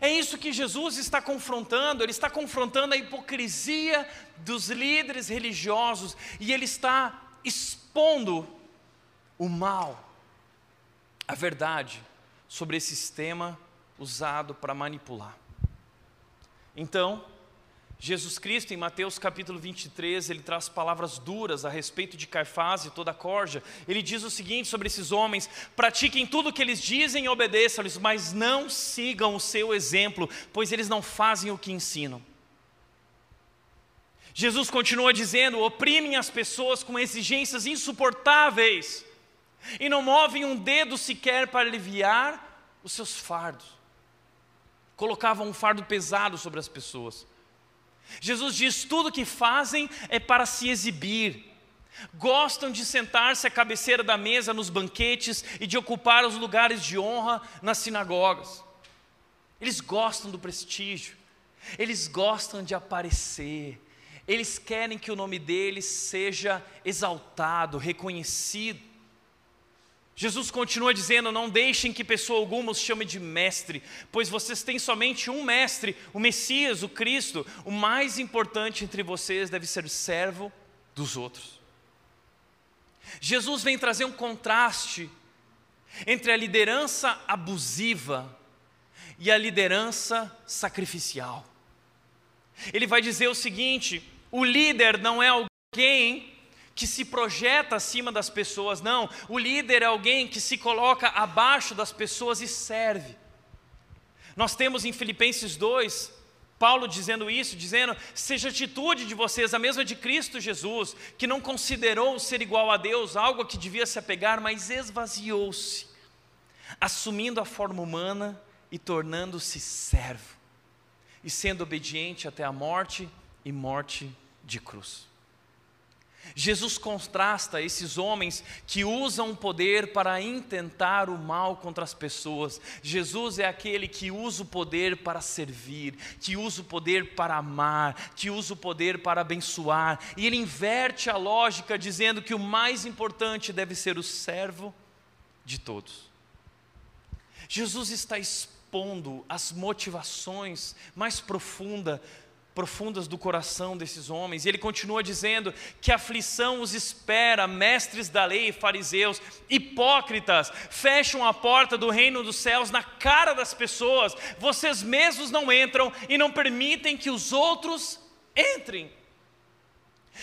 É isso que Jesus está confrontando, ele está confrontando a hipocrisia dos líderes religiosos e ele está expondo o mal, a verdade sobre esse sistema usado para manipular. Então, Jesus Cristo, em Mateus capítulo 23, ele traz palavras duras a respeito de Caifás e toda a corja. Ele diz o seguinte sobre esses homens: pratiquem tudo o que eles dizem e obedeçam-lhes, mas não sigam o seu exemplo, pois eles não fazem o que ensinam. Jesus continua dizendo: oprimem as pessoas com exigências insuportáveis e não movem um dedo sequer para aliviar os seus fardos. Colocavam um fardo pesado sobre as pessoas. Jesus diz: tudo que fazem é para se exibir. Gostam de sentar-se à cabeceira da mesa nos banquetes e de ocupar os lugares de honra nas sinagogas. Eles gostam do prestígio, eles gostam de aparecer, eles querem que o nome deles seja exaltado, reconhecido. Jesus continua dizendo: Não deixem que pessoa alguma os chame de mestre, pois vocês têm somente um mestre, o Messias, o Cristo. O mais importante entre vocês deve ser servo dos outros. Jesus vem trazer um contraste entre a liderança abusiva e a liderança sacrificial. Ele vai dizer o seguinte: o líder não é alguém que se projeta acima das pessoas, não. O líder é alguém que se coloca abaixo das pessoas e serve. Nós temos em Filipenses 2, Paulo dizendo isso, dizendo: seja a atitude de vocês a mesma de Cristo Jesus, que não considerou ser igual a Deus algo a que devia se apegar, mas esvaziou-se, assumindo a forma humana e tornando-se servo, e sendo obediente até a morte e morte de cruz. Jesus contrasta esses homens que usam o poder para intentar o mal contra as pessoas. Jesus é aquele que usa o poder para servir, que usa o poder para amar, que usa o poder para abençoar. E ele inverte a lógica dizendo que o mais importante deve ser o servo de todos. Jesus está expondo as motivações mais profundas profundas do coração desses homens. E ele continua dizendo que aflição os espera, mestres da lei, fariseus, hipócritas, fecham a porta do reino dos céus na cara das pessoas. Vocês mesmos não entram e não permitem que os outros entrem.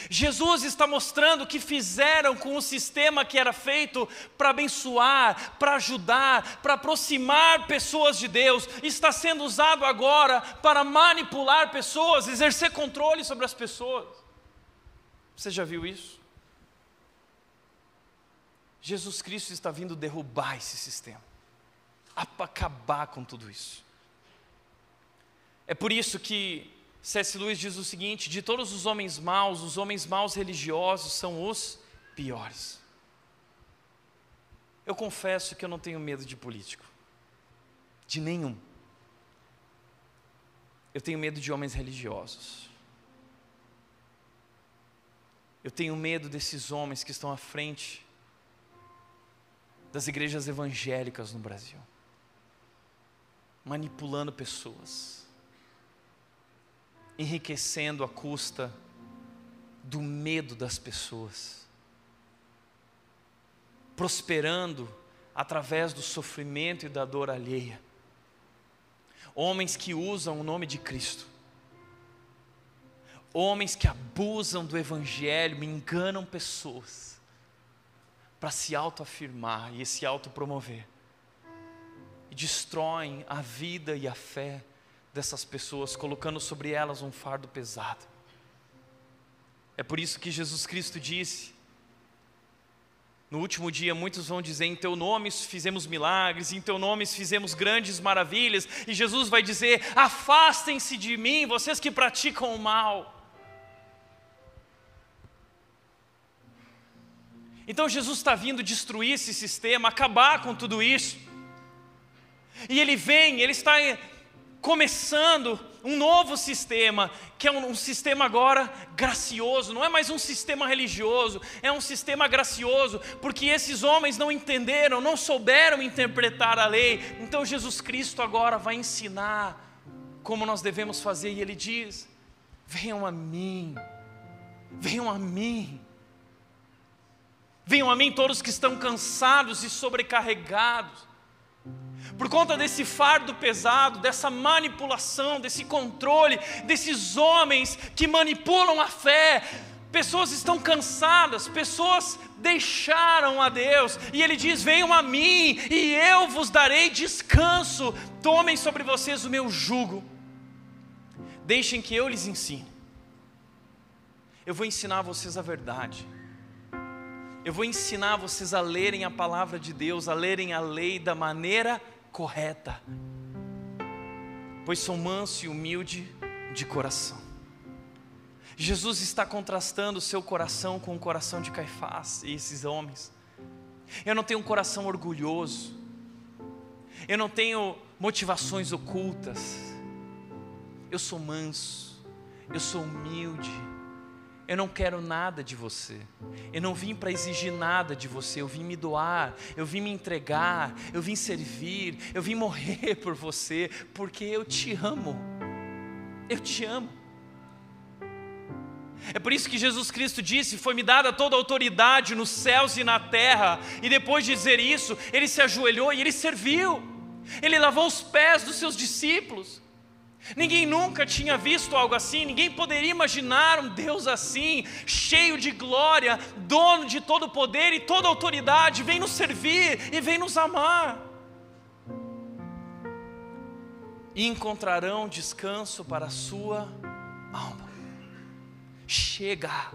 Jesus está mostrando o que fizeram com o sistema que era feito para abençoar, para ajudar, para aproximar pessoas de Deus, está sendo usado agora para manipular pessoas, exercer controle sobre as pessoas. Você já viu isso? Jesus Cristo está vindo derrubar esse sistema, acabar com tudo isso. É por isso que C.S. Lewis diz o seguinte: de todos os homens maus, os homens maus religiosos são os piores. Eu confesso que eu não tenho medo de político, de nenhum. Eu tenho medo de homens religiosos. Eu tenho medo desses homens que estão à frente das igrejas evangélicas no Brasil, manipulando pessoas enriquecendo à custa do medo das pessoas, prosperando através do sofrimento e da dor alheia. Homens que usam o nome de Cristo, homens que abusam do Evangelho, enganam pessoas para se autoafirmar e se autopromover, e destroem a vida e a fé dessas pessoas, colocando sobre elas um fardo pesado. É por isso que Jesus Cristo disse: no último dia, muitos vão dizer: Em teu nome fizemos milagres, em teu nome fizemos grandes maravilhas, e Jesus vai dizer: Afastem-se de mim, vocês que praticam o mal. Então Jesus está vindo destruir esse sistema, acabar com tudo isso. E ele vem, ele está começando um novo sistema, que é um, um, sistema agora gracioso, não é mais um sistema religioso, é um sistema gracioso, porque esses homens não entenderam, não souberam interpretar a lei, então Jesus Cristo agora vai ensinar como nós devemos fazer, e Ele diz: venham a mim, venham a mim. Venham a mim todos que estão cansados e sobrecarregados, por conta desse fardo pesado, dessa manipulação, desse controle, desses homens que manipulam a fé, pessoas estão cansadas, pessoas deixaram a Deus, e Ele diz: Venham a mim, e eu vos darei descanso, tomem sobre vocês o meu jugo, deixem que eu lhes ensine. Eu vou ensinar vocês a verdade. Eu vou ensinar vocês a lerem a palavra de Deus, a lerem a lei da maneira correta, pois sou manso e humilde de coração. Jesus está contrastando o seu coração com o coração de Caifás e esses homens. Eu não tenho um coração orgulhoso, eu não tenho motivações ocultas, eu sou manso, eu sou humilde, eu não quero nada de você. Eu não vim para exigir nada de você. Eu vim me doar. Eu vim me entregar. Eu vim servir. Eu vim morrer por você. Porque eu te amo. Eu te amo. É por isso que Jesus Cristo disse: Foi-me dada toda a autoridade nos céus e na terra. E depois de dizer isso, ele se ajoelhou e ele serviu. Ele lavou os pés dos seus discípulos. Ninguém nunca tinha visto algo assim, ninguém poderia imaginar um Deus assim, cheio de glória, dono de todo poder e toda autoridade, vem nos servir e vem nos amar. E encontrarão descanso para a sua alma. Chega,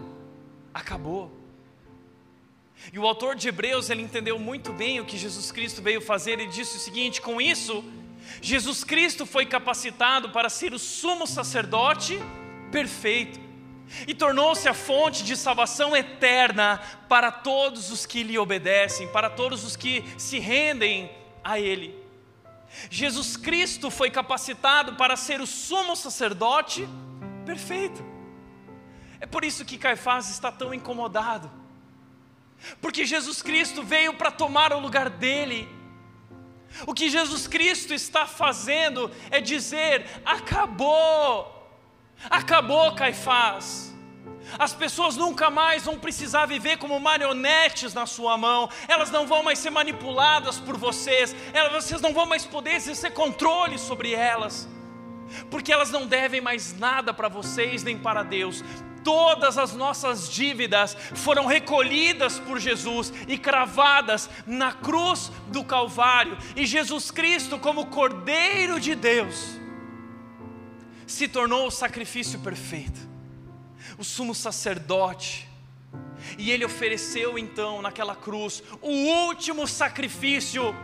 acabou. E o autor de Hebreus, ele entendeu muito bem o que Jesus Cristo veio fazer, ele disse o seguinte: com isso, Jesus Cristo foi capacitado para ser o sumo sacerdote perfeito e tornou-se a fonte de salvação eterna para todos os que lhe obedecem, para todos os que se rendem a Ele. Jesus Cristo foi capacitado para ser o sumo sacerdote perfeito. É por isso que Caifás está tão incomodado, porque Jesus Cristo veio para tomar o lugar dele o que Jesus Cristo está fazendo é dizer: acabou, acabou Caifás. As pessoas nunca mais vão precisar viver como marionetes na sua mão, elas não vão mais ser manipuladas por vocês, elas, vocês não vão mais poder exercer controle sobre elas, porque elas não devem mais nada para vocês nem para Deus, todas as nossas dívidas foram recolhidas por Jesus e cravadas na cruz do Calvário, e Jesus Cristo, como Cordeiro de Deus, se tornou o sacrifício perfeito, o sumo sacerdote, e ele ofereceu então naquela cruz o último sacrifício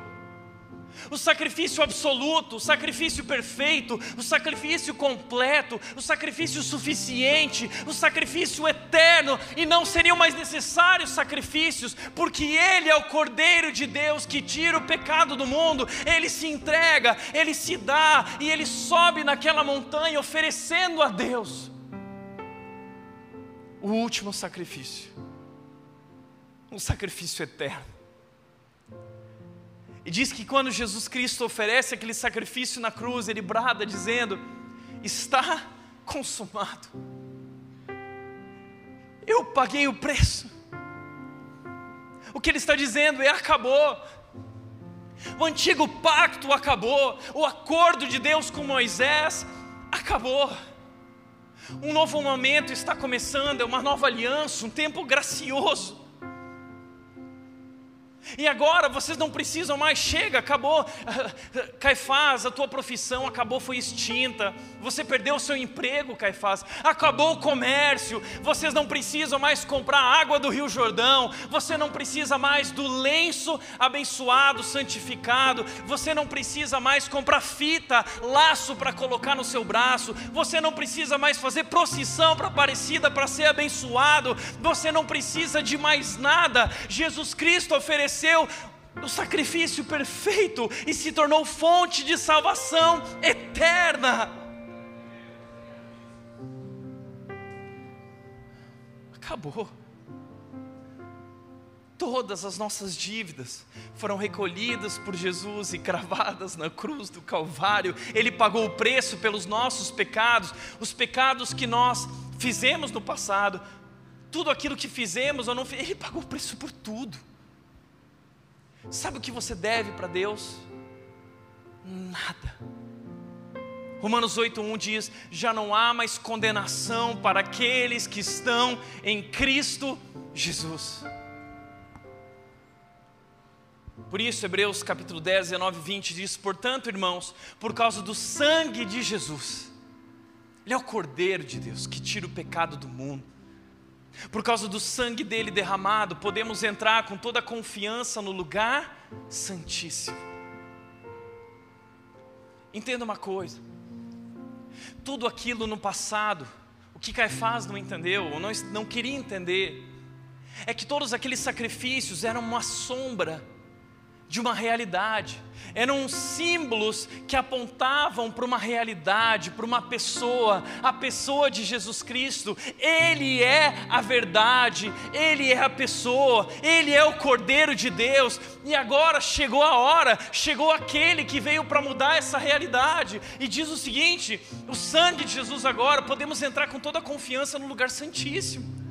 o sacrifício absoluto, o sacrifício perfeito, o sacrifício completo, o sacrifício suficiente, o sacrifício eterno, e não seriam mais necessários sacrifícios, porque Ele é o Cordeiro de Deus que tira o pecado do mundo, Ele se entrega, Ele se dá, e Ele sobe naquela montanha oferecendo a Deus o último sacrifício, um sacrifício eterno. E diz que quando Jesus Cristo oferece aquele sacrifício na cruz, ele brada dizendo: Está consumado. Eu paguei o preço. O que ele está dizendo é: acabou. O antigo pacto acabou. O acordo de Deus com Moisés acabou. Um novo momento está começando, é uma nova aliança, um tempo gracioso. E agora vocês não precisam mais, chega, acabou. [LAUGHS] Caifás, a tua profissão acabou, foi extinta. Você perdeu o seu emprego, Caifás. Acabou o comércio. Vocês não precisam mais comprar água do Rio Jordão. Você não precisa mais do lenço abençoado, santificado. Você não precisa mais comprar fita, laço para colocar no seu braço. Você não precisa mais fazer procissão para Aparecida para ser abençoado. Você não precisa de mais nada. Jesus Cristo ofereceu ofereceu o sacrifício perfeito e se tornou fonte de salvação eterna. Acabou. Todas as nossas dívidas foram recolhidas por Jesus e cravadas na cruz do Calvário. Ele pagou o preço pelos nossos pecados, os pecados que nós fizemos no passado, tudo aquilo que fizemos ou não fizemos, Ele pagou o preço por tudo. Sabe o que você deve para Deus? Nada. Romanos 8:1 diz: "Já não há mais condenação para aqueles que estão em Cristo Jesus". Por isso, Hebreus capítulo 10, 19 e 20 diz: Portanto, irmãos, por causa do sangue de Jesus, Ele é o Cordeiro de Deus que tira o pecado do mundo. Por causa do sangue dele derramado, podemos entrar com toda a confiança no lugar santíssimo. Entenda uma coisa: tudo aquilo no passado, o que Caifás não entendeu, ou não, não queria entender, é que todos aqueles sacrifícios eram uma sombra de uma realidade, eram símbolos que apontavam para uma realidade, para uma pessoa, a pessoa de Jesus Cristo. Ele é a verdade, ele é a pessoa, ele é o Cordeiro de Deus. E agora chegou a hora, chegou aquele que veio para mudar essa realidade. E diz o seguinte: o sangue de Jesus agora, podemos entrar com toda a confiança no lugar santíssimo.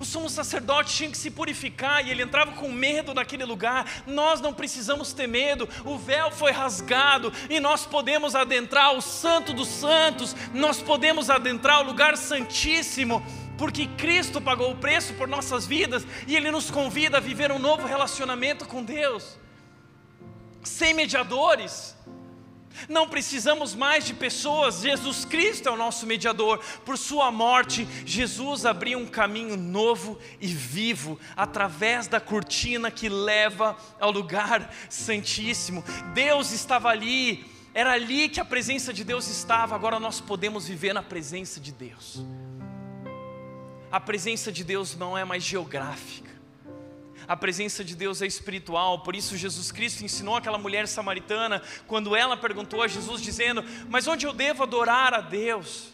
O sumo sacerdote tinha que se purificar e ele entrava com medo naquele lugar. Nós não precisamos ter medo, o véu foi rasgado e nós podemos adentrar o Santo dos Santos, nós podemos adentrar o lugar santíssimo, porque Cristo pagou o preço por nossas vidas e Ele nos convida a viver um novo relacionamento com Deus, sem mediadores não precisamos mais de pessoas, Jesus Cristo é o nosso mediador. Por Sua morte, Jesus abriu um caminho novo e vivo através da cortina que leva ao lugar santíssimo. Deus estava ali, era ali que a presença de Deus estava, agora nós podemos viver na presença de Deus. A presença de Deus não é mais geográfica a presença de Deus é espiritual. Por isso, Jesus Cristo ensinou aquela mulher samaritana, quando ela perguntou a Jesus, dizendo: Mas onde eu devo adorar a Deus?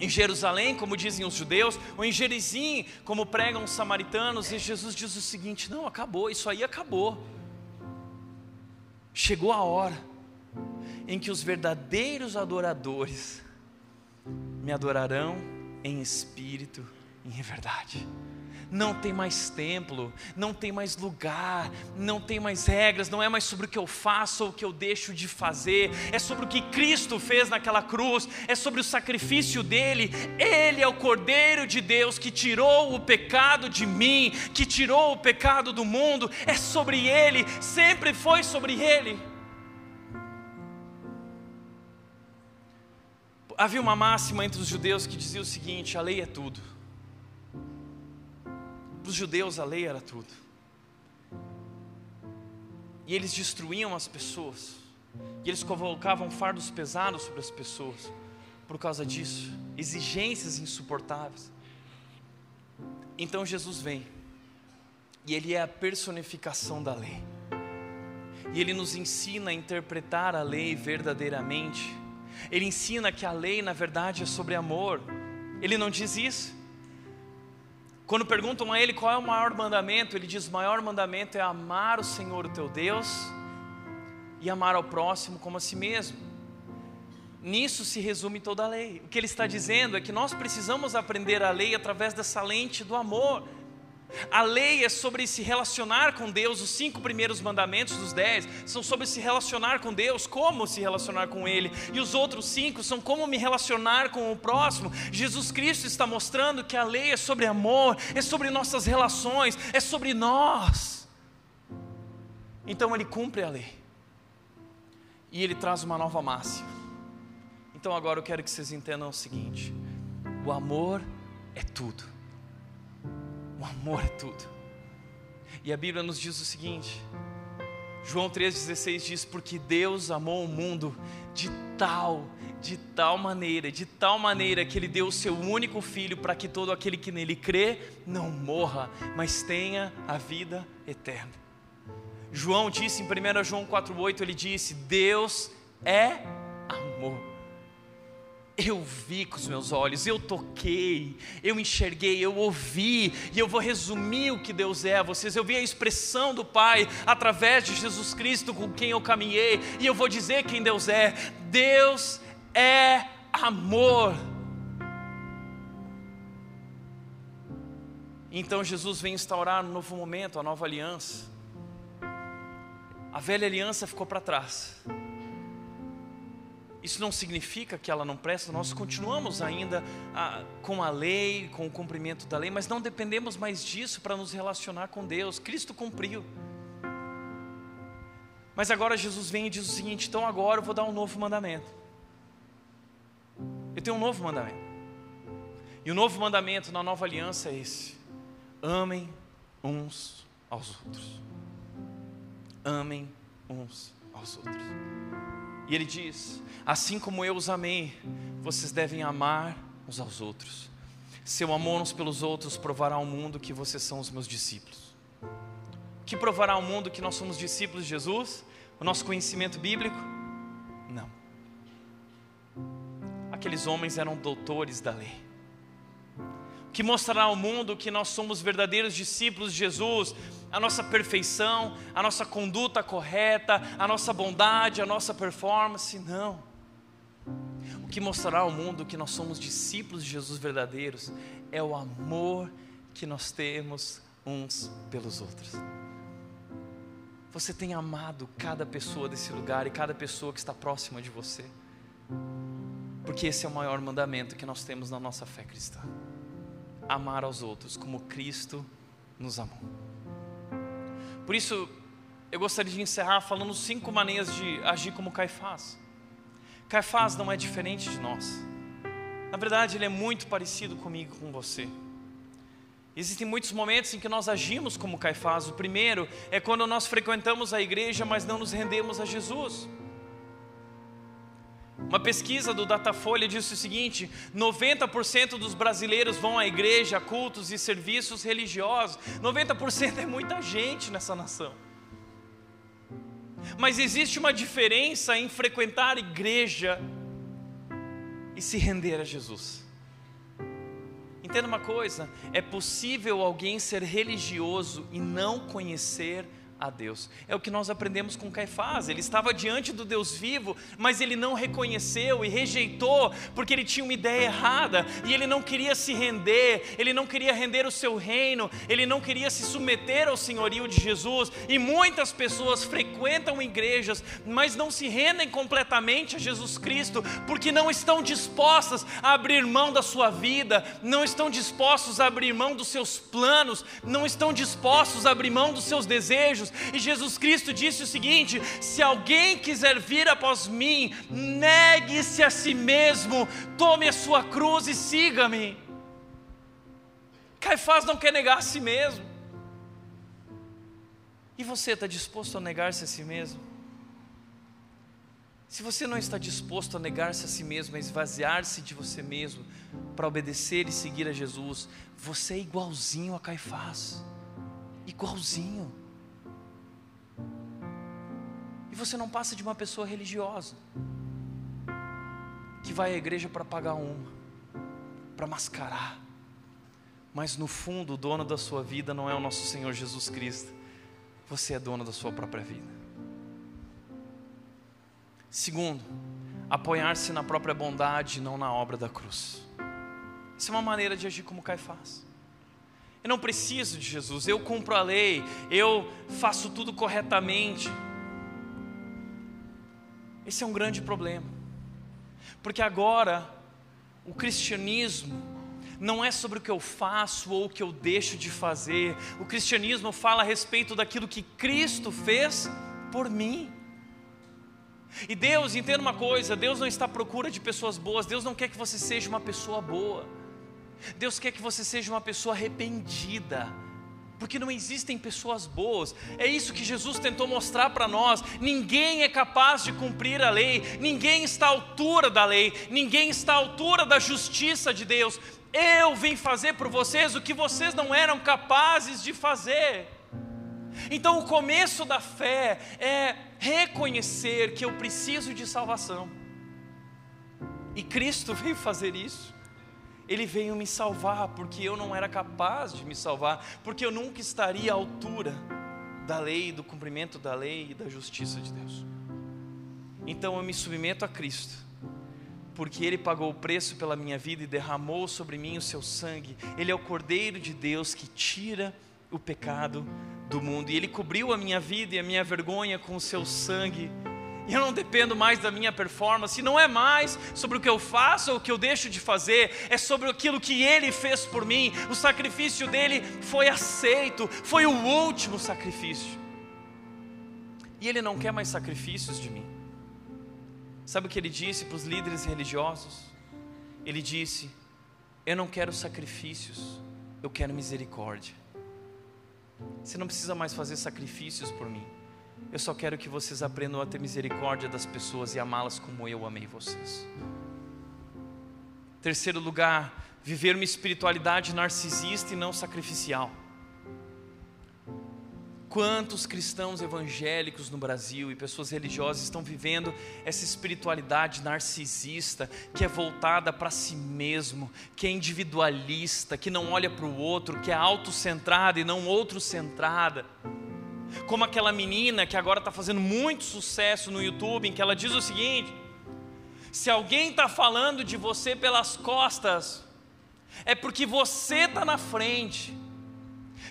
Em Jerusalém, como dizem os judeus, ou em Gerizim, como pregam os samaritanos, e Jesus diz o seguinte: Não, acabou, isso aí acabou. Chegou a hora em que os verdadeiros adoradores me adorarão em espírito em verdade não tem mais templo, não tem mais lugar, não tem mais regras, não é mais sobre o que eu faço ou o que eu deixo de fazer, é sobre o que Cristo fez naquela cruz, é sobre o sacrifício dele. Ele é o Cordeiro de Deus que tirou o pecado de mim, que tirou o pecado do mundo, é sobre ele, sempre foi sobre ele. Havia uma máxima entre os judeus que dizia o seguinte: a lei é tudo. Para os judeus a lei era tudo. E eles destruíam as pessoas. E eles colocavam fardos pesados sobre as pessoas. Por causa disso, exigências insuportáveis. Então Jesus vem. E ele é a personificação da lei. E ele nos ensina a interpretar a lei verdadeiramente. Ele ensina que a lei, na verdade, é sobre amor. Ele não diz isso. Quando perguntam a ele qual é o maior mandamento, ele diz: o maior mandamento é amar o Senhor, o teu Deus, e amar ao próximo como a si mesmo. Nisso se resume toda a lei. O que ele está dizendo é que nós precisamos aprender a lei através dessa lente do amor. A lei é sobre se relacionar com Deus, os cinco primeiros mandamentos dos dez são sobre se relacionar com Deus, como se relacionar com Ele, e os outros cinco são como me relacionar com o próximo. Jesus Cristo está mostrando que a lei é sobre amor, é sobre nossas relações, é sobre nós. Então Ele cumpre a lei, e Ele traz uma nova máxima. Então agora eu quero que vocês entendam o seguinte: o amor é tudo. Amor é tudo. E a Bíblia nos diz o seguinte: João 3,16 diz: Porque Deus amou o mundo de tal, de tal maneira, de tal maneira que Ele deu o seu único filho para que todo aquele que nele crê não morra, mas tenha a vida eterna. João disse em 1 João 4,8: Ele disse: Deus é amor. Eu vi com os meus olhos, eu toquei, eu enxerguei, eu ouvi, e eu vou resumir o que Deus é a vocês. Eu vi a expressão do Pai através de Jesus Cristo com quem eu caminhei, e eu vou dizer quem Deus é. Deus é amor. Então Jesus vem instaurar um novo momento, a nova aliança. A velha aliança ficou para trás. Isso não significa que ela não presta, nós continuamos ainda a, com a lei, com o cumprimento da lei, mas não dependemos mais disso para nos relacionar com Deus. Cristo cumpriu. Mas agora Jesus vem e diz o seguinte: então agora eu vou dar um novo mandamento. Eu tenho um novo mandamento. E o novo mandamento na nova aliança é esse: amem uns aos outros. Amem uns aos outros. E ele diz: Assim como eu os amei, vocês devem amar uns aos outros. Seu amor uns pelos outros provará ao mundo que vocês são os meus discípulos. Que provará ao mundo que nós somos discípulos de Jesus? O nosso conhecimento bíblico? Não. Aqueles homens eram doutores da lei. Que mostrará ao mundo que nós somos verdadeiros discípulos de Jesus a nossa perfeição, a nossa conduta correta, a nossa bondade, a nossa performance, não. O que mostrará ao mundo que nós somos discípulos de Jesus verdadeiros é o amor que nós temos uns pelos outros. Você tem amado cada pessoa desse lugar e cada pessoa que está próxima de você, porque esse é o maior mandamento que nós temos na nossa fé cristã: amar aos outros como Cristo nos amou. Por isso, eu gostaria de encerrar falando cinco maneiras de agir como Caifás. Caifás não é diferente de nós. Na verdade, ele é muito parecido comigo, com você. Existem muitos momentos em que nós agimos como Caifás. O primeiro é quando nós frequentamos a igreja, mas não nos rendemos a Jesus. Uma pesquisa do Datafolha disse o seguinte: 90% dos brasileiros vão à igreja, cultos e serviços religiosos. 90% é muita gente nessa nação. Mas existe uma diferença em frequentar igreja e se render a Jesus. Entenda uma coisa: é possível alguém ser religioso e não conhecer a Deus. É o que nós aprendemos com Caifás. Ele estava diante do Deus vivo, mas ele não reconheceu e rejeitou, porque ele tinha uma ideia errada e ele não queria se render, ele não queria render o seu reino, ele não queria se submeter ao senhorio de Jesus. E muitas pessoas frequentam igrejas, mas não se rendem completamente a Jesus Cristo, porque não estão dispostas a abrir mão da sua vida, não estão dispostos a abrir mão dos seus planos, não estão dispostos a abrir mão dos seus desejos e Jesus Cristo disse o seguinte: se alguém quiser vir após mim, negue-se a si mesmo, tome a sua cruz e siga-me. Caifás não quer negar a si mesmo. E você está disposto a negar-se a si mesmo? Se você não está disposto a negar-se a si mesmo, a esvaziar-se de você mesmo, para obedecer e seguir a Jesus, você é igualzinho a Caifás. Igualzinho. E você não passa de uma pessoa religiosa que vai à igreja para pagar uma, para mascarar. Mas no fundo, o dono da sua vida não é o nosso Senhor Jesus Cristo. Você é dono da sua própria vida. Segundo, apoiar-se na própria bondade, não na obra da cruz. Isso é uma maneira de agir como Caifás. Eu não preciso de Jesus, eu cumpro a lei, eu faço tudo corretamente. Esse é um grande problema, porque agora o cristianismo não é sobre o que eu faço ou o que eu deixo de fazer, o cristianismo fala a respeito daquilo que Cristo fez por mim. E Deus, entenda uma coisa: Deus não está à procura de pessoas boas, Deus não quer que você seja uma pessoa boa, Deus quer que você seja uma pessoa arrependida porque não existem pessoas boas. É isso que Jesus tentou mostrar para nós. Ninguém é capaz de cumprir a lei, ninguém está à altura da lei, ninguém está à altura da justiça de Deus. Eu vim fazer por vocês o que vocês não eram capazes de fazer. Então, o começo da fé é reconhecer que eu preciso de salvação. E Cristo [LAUGHS] veio fazer isso. Ele veio me salvar porque eu não era capaz de me salvar, porque eu nunca estaria à altura da lei, do cumprimento da lei e da justiça de Deus. Então eu me submeto a Cristo, porque Ele pagou o preço pela minha vida e derramou sobre mim o seu sangue. Ele é o Cordeiro de Deus que tira o pecado do mundo, e Ele cobriu a minha vida e a minha vergonha com o seu sangue e eu não dependo mais da minha performance, não é mais sobre o que eu faço ou o que eu deixo de fazer, é sobre aquilo que Ele fez por mim. O sacrifício dele foi aceito, foi o último sacrifício. E Ele não quer mais sacrifícios de mim. Sabe o que Ele disse para os líderes religiosos? Ele disse: Eu não quero sacrifícios, eu quero misericórdia. Você não precisa mais fazer sacrifícios por mim. Eu só quero que vocês aprendam a ter misericórdia das pessoas e amá-las como eu amei vocês. Terceiro lugar, viver uma espiritualidade narcisista e não sacrificial. Quantos cristãos evangélicos no Brasil e pessoas religiosas estão vivendo essa espiritualidade narcisista, que é voltada para si mesmo, que é individualista, que não olha para o outro, que é autocentrada e não outro-centrada como aquela menina que agora está fazendo muito sucesso no YouTube, em que ela diz o seguinte: se alguém está falando de você pelas costas, é porque você está na frente.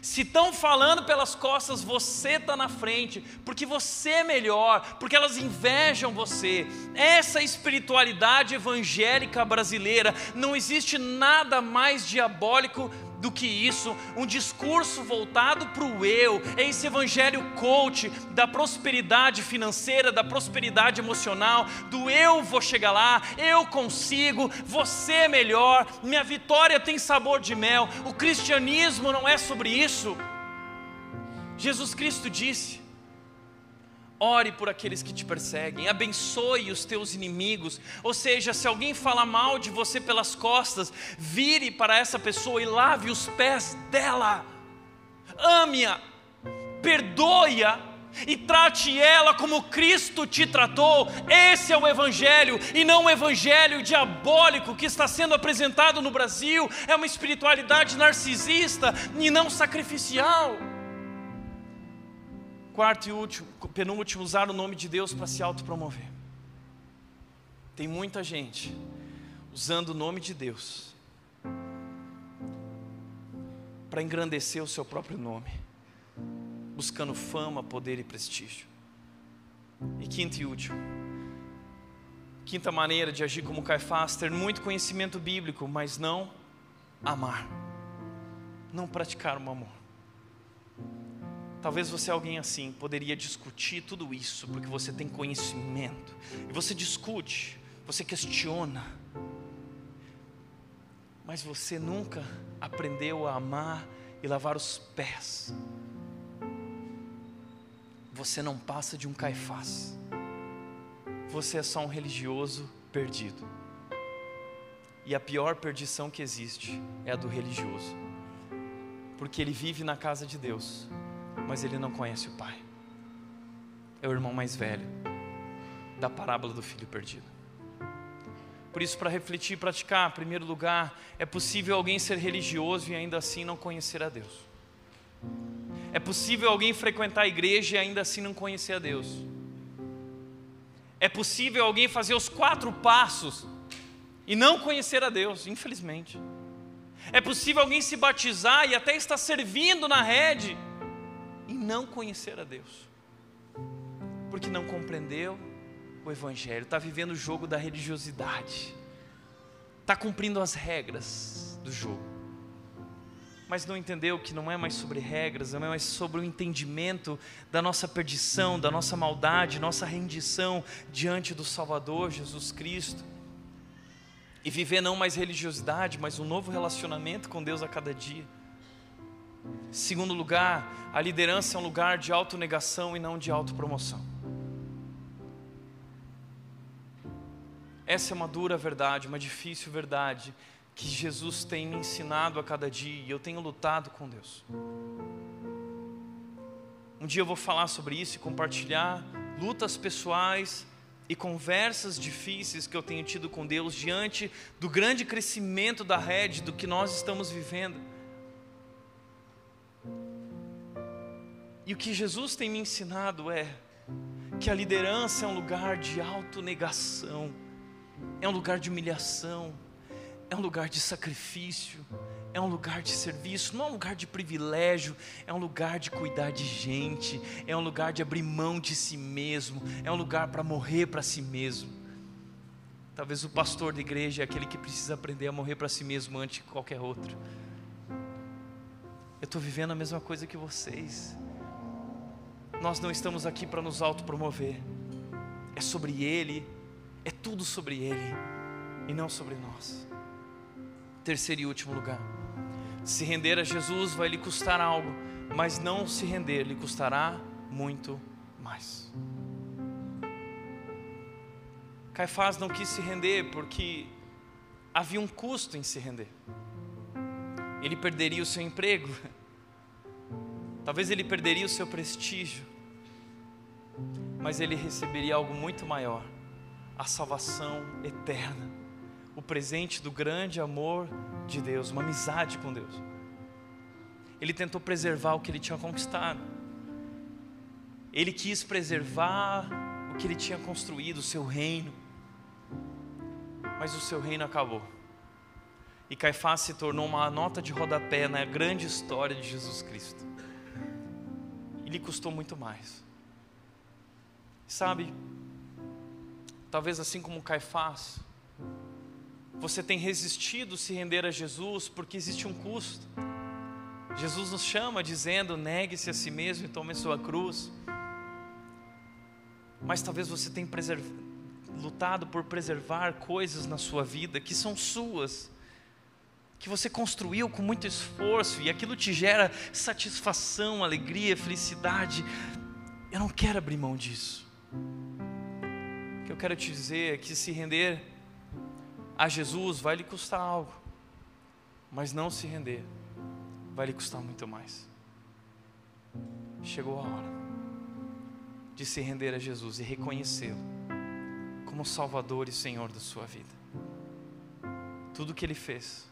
Se estão falando pelas costas, você está na frente, porque você é melhor, porque elas invejam você. Essa espiritualidade evangélica brasileira, não existe nada mais diabólico do que isso, um discurso voltado para o eu, é esse evangelho coach da prosperidade financeira, da prosperidade emocional, do eu vou chegar lá, eu consigo, você é melhor, minha vitória tem sabor de mel. O cristianismo não é sobre isso. Jesus Cristo disse: Ore por aqueles que te perseguem, abençoe os teus inimigos. Ou seja, se alguém fala mal de você pelas costas, vire para essa pessoa e lave os pés dela. Ame-a, perdoe-a e trate ela como Cristo te tratou. Esse é o Evangelho e não o Evangelho diabólico que está sendo apresentado no Brasil. É uma espiritualidade narcisista e não sacrificial. Quarto e último, penúltimo, usar o nome de Deus para se autopromover. Tem muita gente usando o nome de Deus para engrandecer o seu próprio nome, buscando fama, poder e prestígio. E quinto e último, quinta maneira de agir como Caifás, ter muito conhecimento bíblico, mas não amar, não praticar o amor. Talvez você é alguém assim, poderia discutir tudo isso, porque você tem conhecimento, e você discute, você questiona, mas você nunca aprendeu a amar e lavar os pés. Você não passa de um caifás, você é só um religioso perdido. E a pior perdição que existe é a do religioso, porque ele vive na casa de Deus, mas ele não conhece o Pai. É o irmão mais velho da parábola do filho perdido. Por isso, para refletir e praticar, em primeiro lugar, é possível alguém ser religioso e ainda assim não conhecer a Deus. É possível alguém frequentar a igreja e ainda assim não conhecer a Deus. É possível alguém fazer os quatro passos e não conhecer a Deus, infelizmente. É possível alguém se batizar e até estar servindo na rede não conhecer a Deus, porque não compreendeu o Evangelho, está vivendo o jogo da religiosidade, está cumprindo as regras do jogo, mas não entendeu que não é mais sobre regras, não é mais sobre o entendimento da nossa perdição, da nossa maldade, nossa rendição diante do Salvador Jesus Cristo. E viver não mais religiosidade, mas um novo relacionamento com Deus a cada dia. Segundo lugar, a liderança é um lugar de autonegação e não de autopromoção. Essa é uma dura verdade, uma difícil verdade que Jesus tem me ensinado a cada dia e eu tenho lutado com Deus. Um dia eu vou falar sobre isso e compartilhar lutas pessoais e conversas difíceis que eu tenho tido com Deus diante do grande crescimento da rede, do que nós estamos vivendo. E o que Jesus tem me ensinado é que a liderança é um lugar de autonegação, é um lugar de humilhação, é um lugar de sacrifício, é um lugar de serviço, não é um lugar de privilégio, é um lugar de cuidar de gente, é um lugar de abrir mão de si mesmo, é um lugar para morrer para si mesmo. Talvez o pastor da igreja é aquele que precisa aprender a morrer para si mesmo antes de qualquer outro. Eu estou vivendo a mesma coisa que vocês. Nós não estamos aqui para nos autopromover. É sobre Ele, é tudo sobre Ele e não sobre nós. Terceiro e último lugar. Se render a Jesus vai lhe custar algo, mas não se render lhe custará muito mais. Caifás não quis se render porque havia um custo em se render. Ele perderia o seu emprego, [LAUGHS] Talvez ele perderia o seu prestígio, mas ele receberia algo muito maior: a salvação eterna, o presente do grande amor de Deus, uma amizade com Deus. Ele tentou preservar o que ele tinha conquistado, ele quis preservar o que ele tinha construído, o seu reino, mas o seu reino acabou. E Caifás se tornou uma nota de rodapé na grande história de Jesus Cristo e lhe custou muito mais. Sabe, talvez assim como Caifás, você tem resistido se render a Jesus porque existe um custo. Jesus nos chama dizendo: negue-se a si mesmo e tome sua cruz. Mas talvez você tenha lutado por preservar coisas na sua vida que são suas que você construiu com muito esforço e aquilo te gera satisfação, alegria, felicidade. Eu não quero abrir mão disso. O que eu quero te dizer é que se render a Jesus vai lhe custar algo, mas não se render vai lhe custar muito mais. Chegou a hora de se render a Jesus e reconhecê-lo como Salvador e Senhor da sua vida. Tudo que Ele fez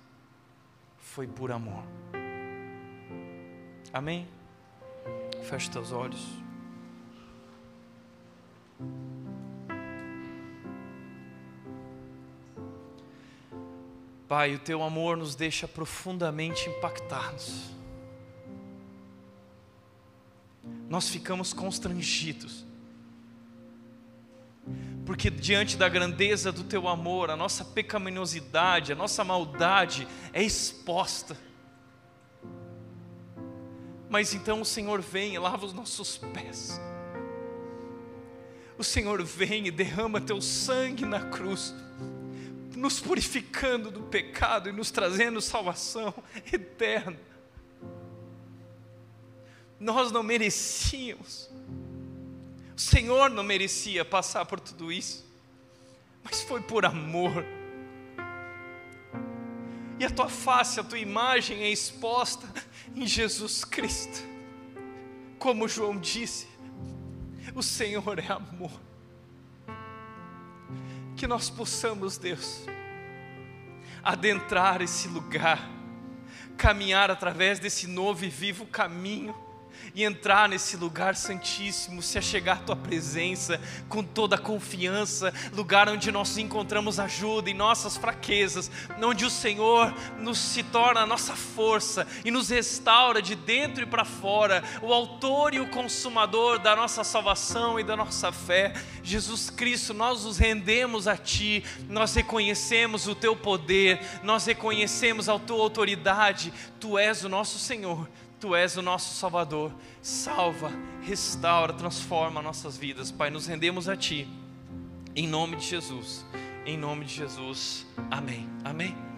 foi por amor. Amém? Feche teus olhos. Pai, o teu amor nos deixa profundamente impactados. Nós ficamos constrangidos, porque diante da grandeza do teu amor, a nossa pecaminosidade, a nossa maldade é exposta. Mas então o Senhor vem e lava os nossos pés. O Senhor vem e derrama teu sangue na cruz nos purificando do pecado e nos trazendo salvação eterna. Nós não merecíamos, Senhor não merecia passar por tudo isso, mas foi por amor. E a tua face, a tua imagem é exposta em Jesus Cristo. Como João disse, o Senhor é amor que nós possamos, Deus, adentrar esse lugar, caminhar através desse novo e vivo caminho e entrar nesse lugar santíssimo, se achegar à tua presença com toda a confiança, lugar onde nós encontramos ajuda em nossas fraquezas, onde o Senhor nos se torna a nossa força e nos restaura de dentro e para fora, o autor e o consumador da nossa salvação e da nossa fé. Jesus Cristo, nós nos rendemos a ti, nós reconhecemos o teu poder, nós reconhecemos a tua autoridade, tu és o nosso Senhor. Tu és o nosso Salvador. Salva, restaura, transforma nossas vidas. Pai, nos rendemos a Ti. Em nome de Jesus. Em nome de Jesus. Amém. Amém.